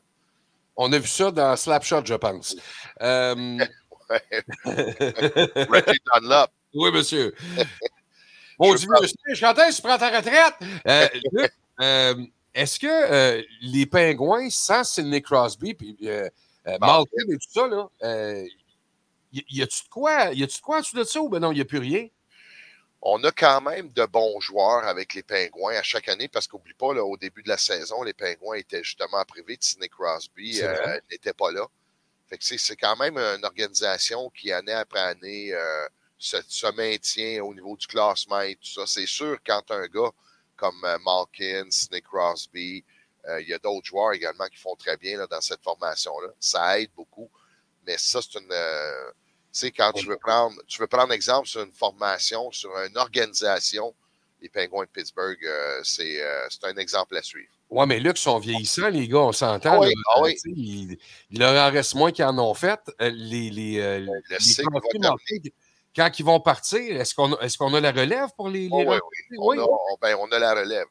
[SPEAKER 2] On a vu ça dans Slapshot, je pense.
[SPEAKER 4] Reggie Dunlop,
[SPEAKER 2] oui, monsieur. Mon
[SPEAKER 4] Je
[SPEAKER 2] Dieu, monsieur, quand est-ce que tu prends ta retraite? Euh, Luc, euh, Est-ce que euh, les pingouins, sans Sidney Crosby, puis
[SPEAKER 4] Malkin.
[SPEAKER 2] Et tout ça, là, y, y a-tu de quoi? Y a-tu de quoi en dessous de ça ou ben non, il n'y a plus rien?
[SPEAKER 4] On a quand même de bons joueurs avec les Pingouins à chaque année parce qu'oublie pas, là, au début de la saison, les Pingouins étaient justement privés de Sidney Crosby, n'était pas là. C'est quand même une organisation qui, année après année, euh, se, maintient au niveau du classement et tout ça. C'est sûr, quand un gars comme euh, Malkin, Sidney Crosby, euh, il y a d'autres joueurs également qui font très bien là, dans cette formation-là. Ça aide beaucoup. Mais ça, c'est une. euh, quand tu veux prendre, tu veux prendre exemple sur une formation, sur une organisation, les Penguins de Pittsburgh, c'est un exemple à suivre.
[SPEAKER 2] Ouais, mais Luc, ils sont vieillissants, les gars, on s'entend.
[SPEAKER 4] Ah oui,
[SPEAKER 2] là.
[SPEAKER 4] ah oui.
[SPEAKER 2] Il, il leur en reste moins qu'ils en ont fait. Euh, Les, les, euh,
[SPEAKER 4] Le
[SPEAKER 2] les
[SPEAKER 4] cycle va
[SPEAKER 2] quand ils vont partir, est-ce qu'on a, est a la relève pour les. les
[SPEAKER 4] Oh, oui,
[SPEAKER 2] recruter?
[SPEAKER 4] oui. On,
[SPEAKER 2] Oui,
[SPEAKER 4] a, on- ben, on a la relève.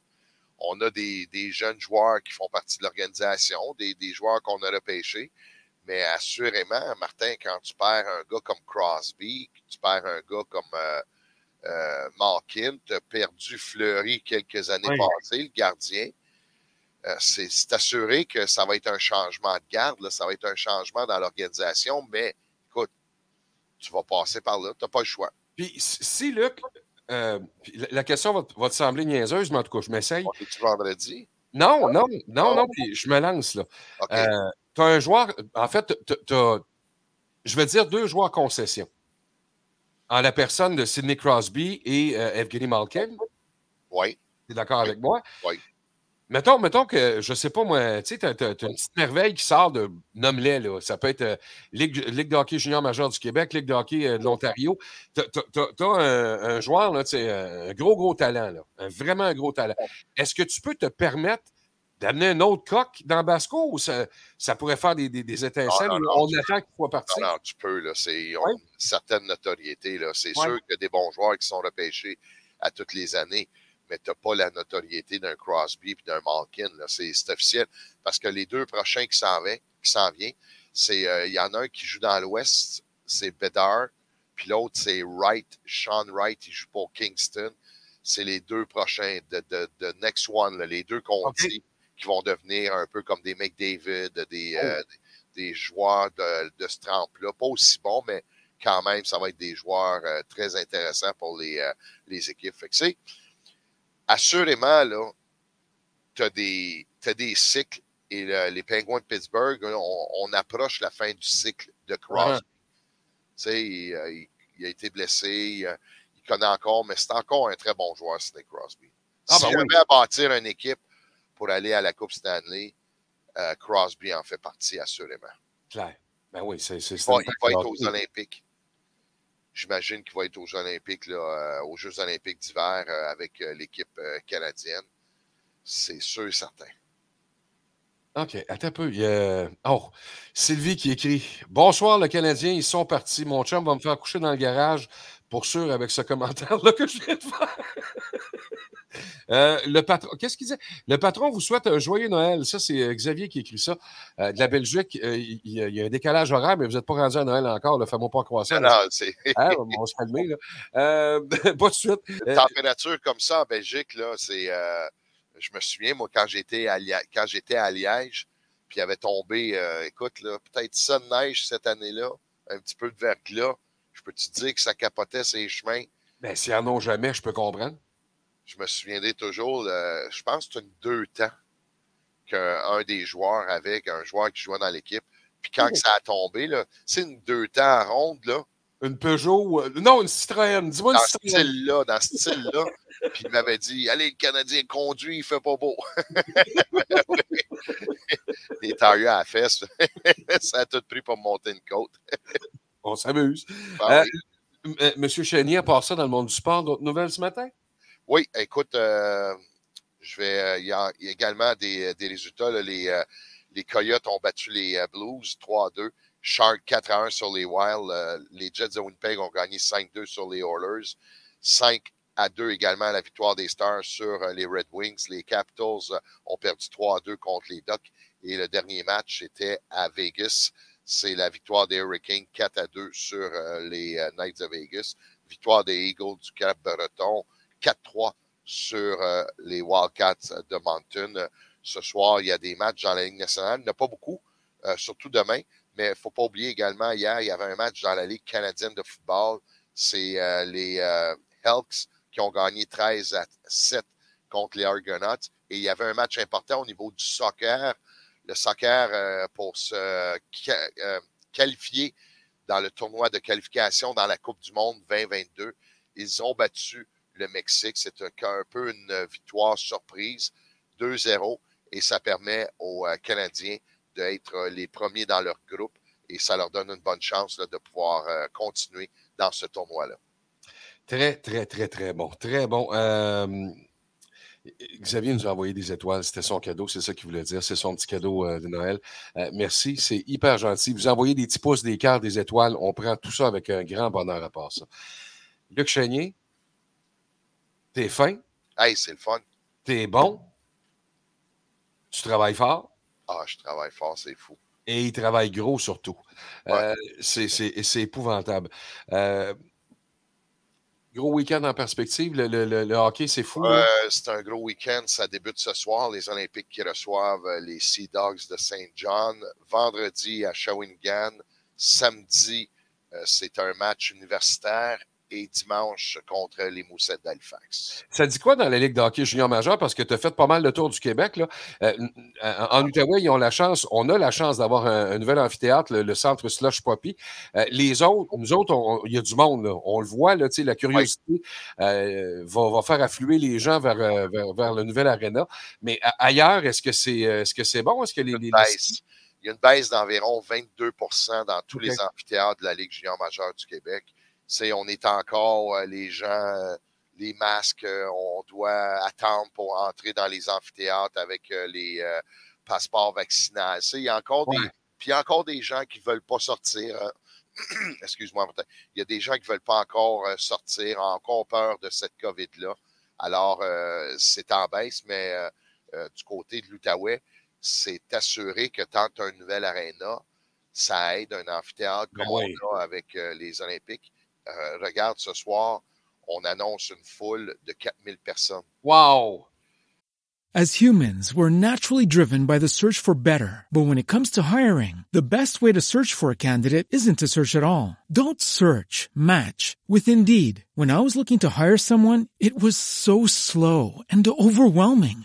[SPEAKER 4] On a des, des jeunes joueurs qui font partie de l'organisation, des, des joueurs qu'on a repêchés. Mais assurément, Martin, quand tu perds un gars comme Crosby, tu perds un gars comme euh, euh, Malkin, tu as perdu Fleury quelques années
[SPEAKER 2] Oui.
[SPEAKER 4] passées, le gardien. Euh, c'est assuré que ça va être un changement de garde, là, ça va être un changement dans l'organisation, mais écoute, tu vas passer par là, tu n'as pas le choix.
[SPEAKER 2] Puis si, Luc, euh, la, question va, te- va te sembler niaiseuse, mais en tout cas, je m'essaye.
[SPEAKER 4] On est-tu vendredi?
[SPEAKER 2] Non, non, non,
[SPEAKER 4] Oh.
[SPEAKER 2] non, puis je me lance, là. Euh, tu as un joueur, en fait, tu as, je vais dire deux joueurs concession. En la personne de Sidney Crosby et Evgeny Malkin.
[SPEAKER 4] oui.
[SPEAKER 2] Tu es d'accord avec moi?
[SPEAKER 4] Oui.
[SPEAKER 2] Mettons, mettons que, je sais pas moi, tu sais, tu as, une petite merveille qui sort de nomme-les, là. Ça peut être euh, Ligue, Ligue de hockey junior majeur du Québec, Ligue de hockey euh, de l'Ontario. Tu as, un, un joueur, là, tu sais, un gros, gros talent, là. Un- vraiment un gros talent. Est-ce que tu peux te permettre d'amener un autre coq dans Basco ou ça, ça pourrait faire des, des, des étincelles
[SPEAKER 4] Non, non,
[SPEAKER 2] ou
[SPEAKER 4] non,
[SPEAKER 2] on attend qu'il soit parti?
[SPEAKER 4] Non, tu peux, là. C'est, ils ont
[SPEAKER 2] Ouais.
[SPEAKER 4] une certaine notoriété, là. C'est
[SPEAKER 2] Ouais.
[SPEAKER 4] sûr qu'il y a des bons joueurs qui sont repêchés à toutes les années, mais tu n'as pas la notoriété d'un Crosby et d'un Malkin. C'est, officiel. Parce que les deux prochains qui s'en viennent, euh, il y en a un qui joue dans l'Ouest, c'est Bedard, puis l'autre, c'est Wright, Sean Wright, il joue pour Kingston. C'est les deux prochains de, de, de Next One, là, les deux qu'on dit qui vont devenir un peu comme des McDavid, des,
[SPEAKER 2] Oh.
[SPEAKER 4] euh, des, des joueurs de, de ce trempe-là. Pas aussi bons, mais quand même, ça va être des joueurs euh, très intéressants pour les, euh, les équipes. Fait que assurément, là, tu as des, cycles et le- les Penguins de Pittsburgh, on, on approche la fin du cycle de Crosby.
[SPEAKER 2] Ouais.
[SPEAKER 4] Tu sais, il, euh, il- il a été blessé, il, euh, il connaît encore, mais c'est encore un très bon joueur, Sidney Crosby.
[SPEAKER 2] Ah,
[SPEAKER 4] si
[SPEAKER 2] ben
[SPEAKER 4] jamais
[SPEAKER 2] oui.
[SPEAKER 4] à bâtir une équipe pour aller à la Coupe Stanley, euh, Crosby en fait partie, assurément.
[SPEAKER 2] Claire. Ben oui, c'est
[SPEAKER 4] Il va, il va être aux Olympiques. J'imagine qu'il va être aux Olympiques, euh, aux Jeux Olympiques d'hiver euh, avec euh, l'équipe canadienne. C'est sûr et certain.
[SPEAKER 2] OK, attends un peu. Il Oh, Sylvie qui écrit Bonsoir, le Canadien, ils sont partis. Mon chum va me faire coucher dans le garage pour sûr avec ce commentaire-là que je viens de faire. Euh, le patron, qu'est-ce qu'il disait? Le patron vous souhaite un joyeux Noël. Ça, c'est euh, Xavier qui écrit ça. Euh, de la Belgique, euh, il il y, a- un décalage horaire, mais vous n'êtes pas rendu à Noël encore. Ne fais-moi pas ça.
[SPEAKER 4] Non, non, c'est
[SPEAKER 2] Hein, on se calmer. Là. Pas de suite.
[SPEAKER 4] une température comme ça en Belgique, là, c'est. je me souviens, moi, quand j'étais à, Lia- quand j'étais à Liège, puis il avait tombé, écoute, là, peut-être ça de neige cette année-là, un petit peu de verglas. Je peux te dire que ça capotait ses chemins?
[SPEAKER 2] Ben, s'ils n'en ont jamais, je peux comprendre.
[SPEAKER 4] Je me souviendrai toujours, je pense que c'est une deux temps qu'un des joueurs avait, un joueur qui jouait dans l'équipe. Puis quand
[SPEAKER 2] Oh.
[SPEAKER 4] que ça a tombé, là, c'est une deux temps à ronde, là,
[SPEAKER 2] Une Peugeot. euh, non, une Citroën. Dis-moi
[SPEAKER 4] dans
[SPEAKER 2] une
[SPEAKER 4] ce
[SPEAKER 2] Citroën.
[SPEAKER 4] style-là, dans ce style-là. Puis il m'avait dit Allez, le Canadien conduit, il fait pas beau. Les tailleurs à la fesse, ça a tout pris pour monter une côte.
[SPEAKER 2] On s'amuse.
[SPEAKER 4] Ah
[SPEAKER 2] Euh,
[SPEAKER 4] oui.
[SPEAKER 2] Euh, Monsieur Chénier, à part ça, dans le monde du sport, d'autres nouvelles ce matin?
[SPEAKER 4] Oui, écoute, euh, je vais. Il y, a également des, des résultats. là. les, les Coyotes ont battu les Blues 3 à 2. Shark 4 à 1 sur les Wild. Les Jets de Winnipeg ont gagné 5-2 sur les Oilers. 5 à 2 également la victoire des Stars sur les Red Wings. Les Capitals ont perdu 3 à 2 contre les Ducks. Et le dernier match était à Vegas. C'est la victoire des Hurricanes 4 à 2 sur euh, les euh, Knights de Vegas. Victoire des Eagles du Cap-Breton 4-3 sur euh, les Wildcats de. Euh, Ce soir, il y a des matchs dans la Ligue nationale. Il n'y en a pas beaucoup, surtout demain. Mais il ne faut pas oublier également, hier, il y avait un match dans la Ligue canadienne de football. C'est les Elks qui ont gagné 13 à 7 contre les Argonauts. Et il y avait un match important au niveau du soccer. Le soccer, euh, pour se euh, qualifier dans le tournoi de qualification dans la Coupe du Monde 2022, ils ont battu le Mexique. C'est un, peu une victoire surprise, 2-0, et ça permet aux euh, Canadiens d'être les premiers dans leur groupe et ça leur donne une bonne chance de pouvoir continuer dans ce tournoi-là.
[SPEAKER 2] Très, très, très, très bon. Très bon. Xavier nous a envoyé des étoiles. C'était son cadeau, c'est ça qu'il voulait dire. C'est son petit cadeau euh, de Noël. Euh, merci, c'est hyper gentil. Vous envoyez des petits pouces, des cartes, des étoiles. On prend tout ça avec un grand bonheur à part ça. Luc Chénier, t'es fin?
[SPEAKER 4] Hey, c'est le fun.
[SPEAKER 2] T'es bon? Tu travailles fort?
[SPEAKER 4] Ah, je travaille fort, c'est fou.
[SPEAKER 2] Et il travaille gros surtout.
[SPEAKER 4] Ouais.
[SPEAKER 2] Euh, c'est épouvantable. Gros week-end en perspective. Le, hockey, c'est fou.
[SPEAKER 4] C'est un gros week-end. Ça débute ce soir. Les Olympiques qui reçoivent euh, les Sea Dogs de Saint John. Vendredi à Shawinigan. Samedi, euh, c'est un match universitaire. Et dimanche contre les Moussettes d'Halifax.
[SPEAKER 2] Ça dit quoi dans la Ligue de hockey junior majeur? Parce que tu as fait pas mal le tour du Québec. Là. Euh, en Outaouais, ils ont la chance, on a la chance d'avoir un, un, nouvel amphithéâtre, le, le centre Slush Poppy. Euh, les autres, nous autres, il y a du monde. Là. On le voit, là, la curiosité oui. euh, va, va, faire affluer les gens vers, vers, vers le nouvel aréna. Mais ailleurs, est-ce que c'est est -ce c'est bon? Est-ce que les.
[SPEAKER 4] Il y a une baisse d'environ 22% dans tous okay. les amphithéâtres de la Ligue junior majeure du Québec. C'est, on est encore, euh, les gens, euh, les masques, euh, on doit attendre pour entrer dans les amphithéâtres avec les passeports vaccinaux. Il y a encore ouais. des, puis il y a encore des gens qui ne veulent pas sortir. Excuse-moi, il y a des gens qui ne veulent pas encore sortir, ont encore peur de cette COVID-là. Alors, c'est en baisse, mais du côté de l'Outaouais, c'est assuré que tant un nouvel aréna, ça aide un amphithéâtre comme oui. on a avec les Olympiques. Euh, regarde, ce soir, on annonce une foule de 4000 personnes.
[SPEAKER 2] Wow!
[SPEAKER 5] As humans, we're naturally driven by the search for better. But when it comes to hiring, the best way to search for a candidate isn't to search at all. Don't search, match with Indeed. When I was looking to hire someone, it was so slow and overwhelming.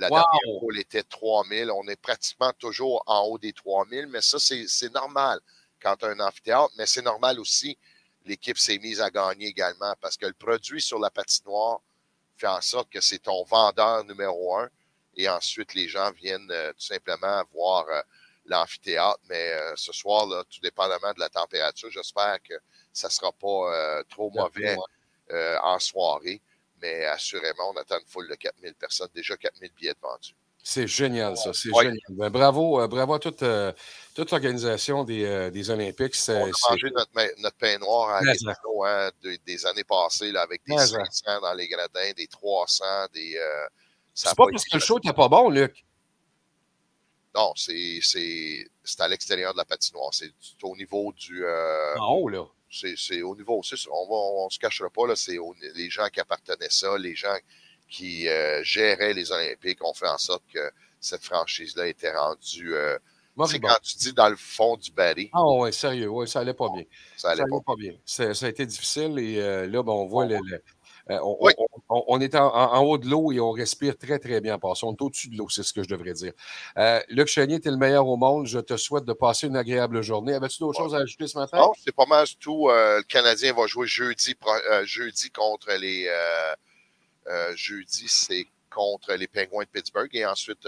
[SPEAKER 4] La wow. dernière pôle était 3000. On est pratiquement toujours en haut des 3000, mais ça, c'est normal quand tu as un amphithéâtre, mais c'est normal aussi. L'équipe s'est mise à gagner également parce que le produit sur la patinoire fait en sorte que c'est ton vendeur numéro un et ensuite les gens viennent euh, tout simplement voir euh, l'amphithéâtre. Mais euh, ce soir, là, tout dépendamment de la température, j'espère que ça ne sera pas trop mauvais en soirée mais assurément, on attend une foule de 4000 personnes, déjà 4000 billets vendus.
[SPEAKER 2] C'est génial, ça. C'est ouais. génial. Ben, bravo, euh, bravo à toute, euh, toute l'organisation des, euh, des Olympiques.
[SPEAKER 4] On a mangé notre, notre, pain noir à Gatineau, hein, de, des années passées, là, avec des Mais 500 dans les gradins, des 300, des.
[SPEAKER 2] c'est pas parce que le show n'était pas bon, Luc.
[SPEAKER 4] Non, c'est à l'extérieur de la patinoire. C'est au niveau du.
[SPEAKER 2] en haut, là
[SPEAKER 4] c'est au niveau, on ne se cachera pas, c'est les gens qui appartenaient ça, les gens qui euh, géraient les Olympiques ont fait en sorte que cette franchise-là était rendue euh, C'est quand tu dis dans le fond du baril,
[SPEAKER 2] Ah ouais, sérieux, ouais, ça allait pas bien.
[SPEAKER 4] ça
[SPEAKER 2] Ça
[SPEAKER 4] allait
[SPEAKER 2] allait
[SPEAKER 4] pas.
[SPEAKER 2] pas bien. Ça a été difficile et euh, là, ben, on voit le. le- euh, on,
[SPEAKER 4] Oui.
[SPEAKER 2] on- on- on est en, haut de l'eau et on respire très, très bien en passant. On est au-dessus de l'eau, c'est ce que je devrais dire. Euh, Luc Chenier, tu es le meilleur au monde. Je te souhaite de passer une agréable journée. Avais-tu d'autres choses à ajouter ce matin?
[SPEAKER 4] Non, c'est pas mal du tout. Euh, le Canadien va jouer jeudi, euh, jeudi contre les. jeudi, c'est contre les Penguins de Pittsburgh et ensuite,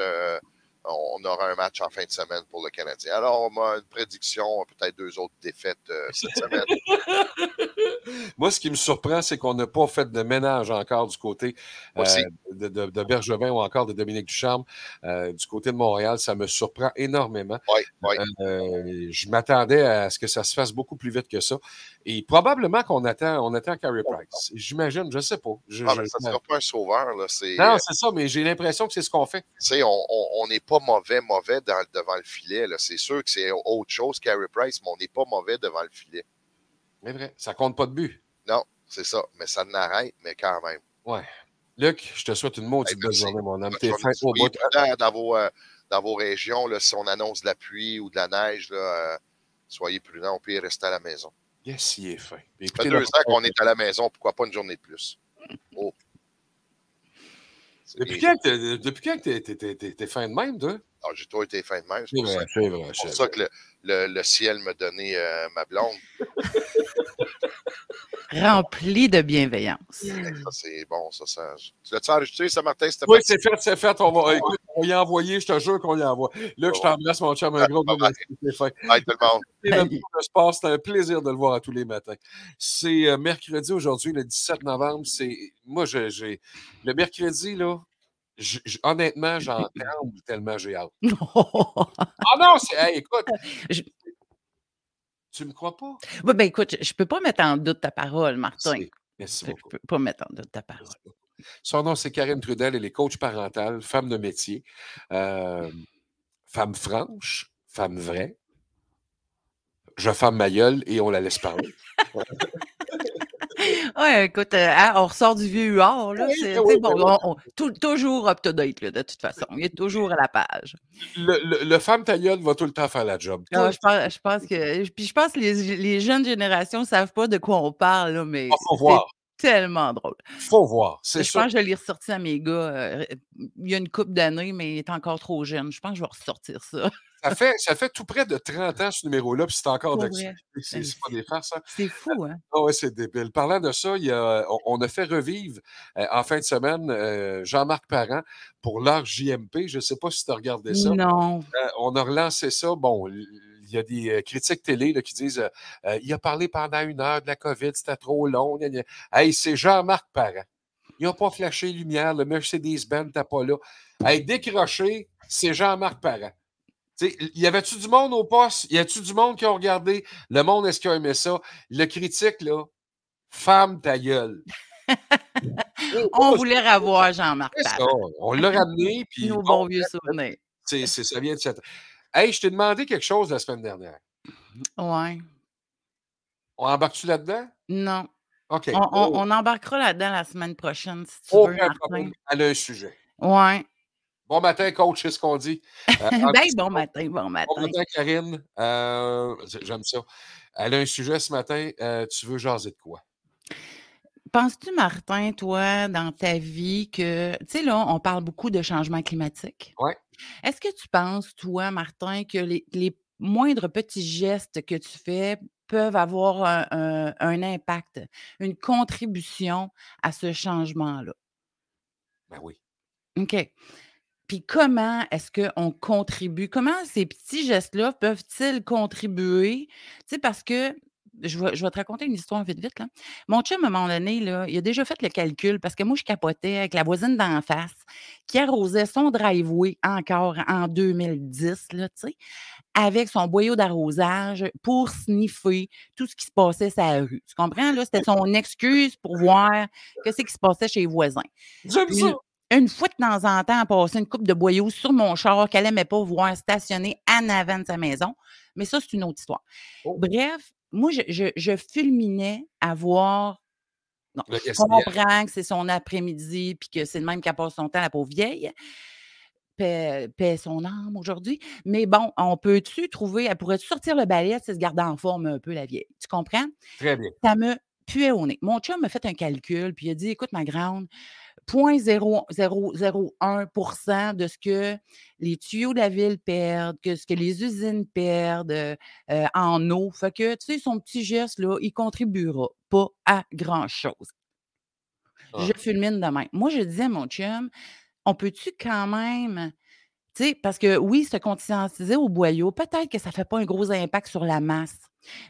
[SPEAKER 4] on aura un match en fin de semaine pour le Canadien. Alors, on a une prédiction, peut-être deux autres défaites euh, cette semaine.
[SPEAKER 2] Moi, ce qui me surprend, c'est qu'on n'a pas fait de ménage encore du côté euh, de, de- de Bergevin ou encore de Dominique Ducharme. Euh, du côté de Montréal, ça me surprend énormément.
[SPEAKER 4] Oui, oui.
[SPEAKER 2] Euh, je m'attendais à ce que ça se fasse beaucoup plus vite que ça. Et probablement qu'on attend, on attend Carey Price. J'imagine, je ne sais pas. Je-
[SPEAKER 4] Ah,
[SPEAKER 2] je-
[SPEAKER 4] mais ça ne sera pas un sauveur. Là.
[SPEAKER 2] Non,
[SPEAKER 4] euh,
[SPEAKER 2] c'est ça, mais j'ai l'impression que c'est ce qu'on fait.
[SPEAKER 4] on n'est pas mauvais, mauvais dans- devant le filet. C'est sûr que c'est autre chose qu'Harry Price, mais on n'est pas mauvais devant le filet.
[SPEAKER 2] Mais vrai, ça compte pas de but.
[SPEAKER 4] Non, c'est ça. Mais ça n'arrête, mais quand même.
[SPEAKER 2] Ouais. Luc, je te souhaite une maudite
[SPEAKER 4] merci.
[SPEAKER 2] journée, mon homme.
[SPEAKER 4] Bonne
[SPEAKER 2] T'es fin au bout.
[SPEAKER 4] dans vos, euh, dans vos régions. Là, si on annonce de la pluie ou de la neige, là, euh, soyez prudents. On peut y rester à la maison.
[SPEAKER 2] Yes, il est fin.
[SPEAKER 4] Ça fait deux
[SPEAKER 2] le-
[SPEAKER 4] ans qu'on est à la maison. Pourquoi pas une journée de plus? Oh.
[SPEAKER 2] Depuis quand depuis quand t'es fin de même, toi?
[SPEAKER 4] Ah, J'ai toujours été fin de même. C'est pour ça,
[SPEAKER 2] vrai, c'est vrai.
[SPEAKER 4] pour ça que le, le- le ciel m'a donné euh, ma blonde.
[SPEAKER 6] Rempli de bienveillance.
[SPEAKER 4] Ça, c'est bon. Ça, ça... Tu l'as-tu enregistré, ça, Martin? C'était
[SPEAKER 2] Oui, c'est fait, c'est fait. On va, écoute, on va y envoyer, je te jure qu'on y envoie. Luc, je t'embrasse, mon chum, un gros merci, c'est fin.
[SPEAKER 4] Bye, tout le monde.
[SPEAKER 2] Sport, c'est un plaisir de le voir à tous les matins. C'est euh, mercredi aujourd'hui, le 17 novembre. C'est moi, j'ai le mercredi là. Honnêtement, j'en tremble tellement j'ai hâte? Ah non, c'est hey, écoute.
[SPEAKER 6] Je-
[SPEAKER 2] Tu me crois pas?
[SPEAKER 6] Oui, ben écoute, je ne peux pas mettre en doute ta parole, Martin.
[SPEAKER 2] Merci
[SPEAKER 6] Je
[SPEAKER 2] beaucoup.
[SPEAKER 6] peux pas mettre en doute ta parole.
[SPEAKER 2] Son nom, c'est Karine Trudel. Elle est coach parentale, femme de métier, euh, femme franche, femme vraie. Je femme ma gueule et on la laisse parler.
[SPEAKER 6] Ouais, écoute, euh, hein, on ressort du vieux huard, là. C'est
[SPEAKER 2] oui,
[SPEAKER 6] c'est
[SPEAKER 2] oui,
[SPEAKER 6] bon,
[SPEAKER 2] oui.
[SPEAKER 6] on- on- tout- toujours up-to-date, là, de toute façon. Il est toujours à la page.
[SPEAKER 2] Le, le- le femme ta gueule va tout le temps faire la job.
[SPEAKER 6] Ah, je, pense, je pense que. Puis je pense que les, les jeunes générations ne savent pas de quoi on parle, là, mais
[SPEAKER 2] Il faut
[SPEAKER 6] c'est
[SPEAKER 2] voir.
[SPEAKER 6] tellement drôle.
[SPEAKER 2] faut voir. C'est
[SPEAKER 6] Je pense que je l'ai ressorti à mes gars euh, il y a une couple d'années, mais il est encore trop jeune. Je pense que je vais ressortir ça.
[SPEAKER 2] Ça fait, ça fait tout près de 30 ans, ce numéro-là, puis c'est encore d'actualité.
[SPEAKER 6] vrai.
[SPEAKER 2] C'est c'est pas des farces, ça.
[SPEAKER 6] C'est fou, hein?
[SPEAKER 2] Ah ouais, c'est débile. Parlant de ça, il y a- on, on a fait revivre euh, en fin de semaine euh, Jean-Marc Parent pour l'heure JMP. Je ne sais pas si tu as regardé ça.
[SPEAKER 6] Non.
[SPEAKER 2] Euh, on a relancé ça. Bon, il y a des euh, critiques télé là, qui disent euh, euh, il a parlé pendant une heure de la COVID, c'était trop long. gna, gna. Hey, c'est Jean-Marc Parent. Il n'a pas flashé lumière, le Mercedes-Benz n'était pas là. Hey, décroché, c'est Jean-Marc Parent. Tu sais, y avait-tu du monde au poste? Y a-tu du monde qui a regardé? Le monde, est-ce qu'il a aimé ça? Le critique, là, femme ta gueule.
[SPEAKER 6] On voulait revoir Jean-Marc.
[SPEAKER 2] On l'a ramené, puis
[SPEAKER 6] Nos
[SPEAKER 2] bon,
[SPEAKER 6] bons vieux souvenirs.
[SPEAKER 2] c'est- ça vient de cette. Hey, je t'ai demandé quelque chose la semaine dernière.
[SPEAKER 6] Ouais.
[SPEAKER 2] On embarque-tu là-dedans?
[SPEAKER 6] Non.
[SPEAKER 2] OK.
[SPEAKER 6] On, on-
[SPEAKER 2] Oh,
[SPEAKER 6] on embarquera là-dedans la semaine prochaine, si tu veux,
[SPEAKER 2] aucun
[SPEAKER 6] Martin.
[SPEAKER 2] problème. Elle a un sujet.
[SPEAKER 6] Ouais.
[SPEAKER 2] Bon matin, coach, c'est ce qu'on dit? Euh, en
[SPEAKER 6] Ben, bon matin, bon matin.
[SPEAKER 2] Bon matin, Karine. Euh, J'aime ça. Elle a un sujet ce matin. Euh, tu veux jaser de quoi?
[SPEAKER 6] Penses-tu, Martin, toi, dans ta vie, que, tu sais, là, on parle beaucoup de changement climatique.
[SPEAKER 2] Ouais.
[SPEAKER 6] Est-ce que tu penses, toi, Martin, que les, les moindres petits gestes que tu fais peuvent avoir un, un- un impact, une contribution à ce changement-là?
[SPEAKER 2] Ben oui.
[SPEAKER 6] OK. Puis comment est-ce qu'on contribue? Comment ces petits gestes-là peuvent-ils contribuer? Tu sais, parce que je vais, je vais te raconter une histoire vite, vite. Là. Mon chum, à un moment donné, là, il a déjà fait le calcul parce que moi, je capotais avec la voisine d'en face qui arrosait son driveway encore en 2010, là, tu sais, avec son boyau d'arrosage pour sniffer tout ce qui se passait sur la rue. Tu comprends? Là, c'était son excuse pour voir ce qui se passait chez les voisins.
[SPEAKER 2] J'aime ça.
[SPEAKER 6] Une fois de temps en temps, à passer une coupe de boyaux sur mon char qu'elle n'aimait pas voir stationner en avant de sa maison. Mais ça, c'est une autre histoire.
[SPEAKER 2] Oh.
[SPEAKER 6] Bref, moi, je, je- je fulminais à voir. Non,
[SPEAKER 2] Le
[SPEAKER 6] je comprends que c'est son après-midi puis que c'est le même qu'elle passe son temps, la pauvre vieille. paix, paix son âme aujourd'hui. Mais bon, on peut-tu trouver, elle pourrait-tu sortir le balai, se garder en forme un peu, la vieille? Tu comprends?
[SPEAKER 2] Très bien.
[SPEAKER 6] Ça me puait au nez. Mon chum m'a fait un calcul, puis il a dit Écoute, ma grande, 0,001% de ce que les tuyaux de la ville perdent, que ce que les usines perdent euh, euh, en eau. Fait que, tu sais, son petit geste, là, il contribuera pas à grand-chose.
[SPEAKER 2] Ah.
[SPEAKER 6] Je fulmine de même. Moi, je disais à mon chum, on peut-tu quand même parce que oui, se conscientiser au boyau, peut-être que ça ne fait pas un gros impact sur la masse.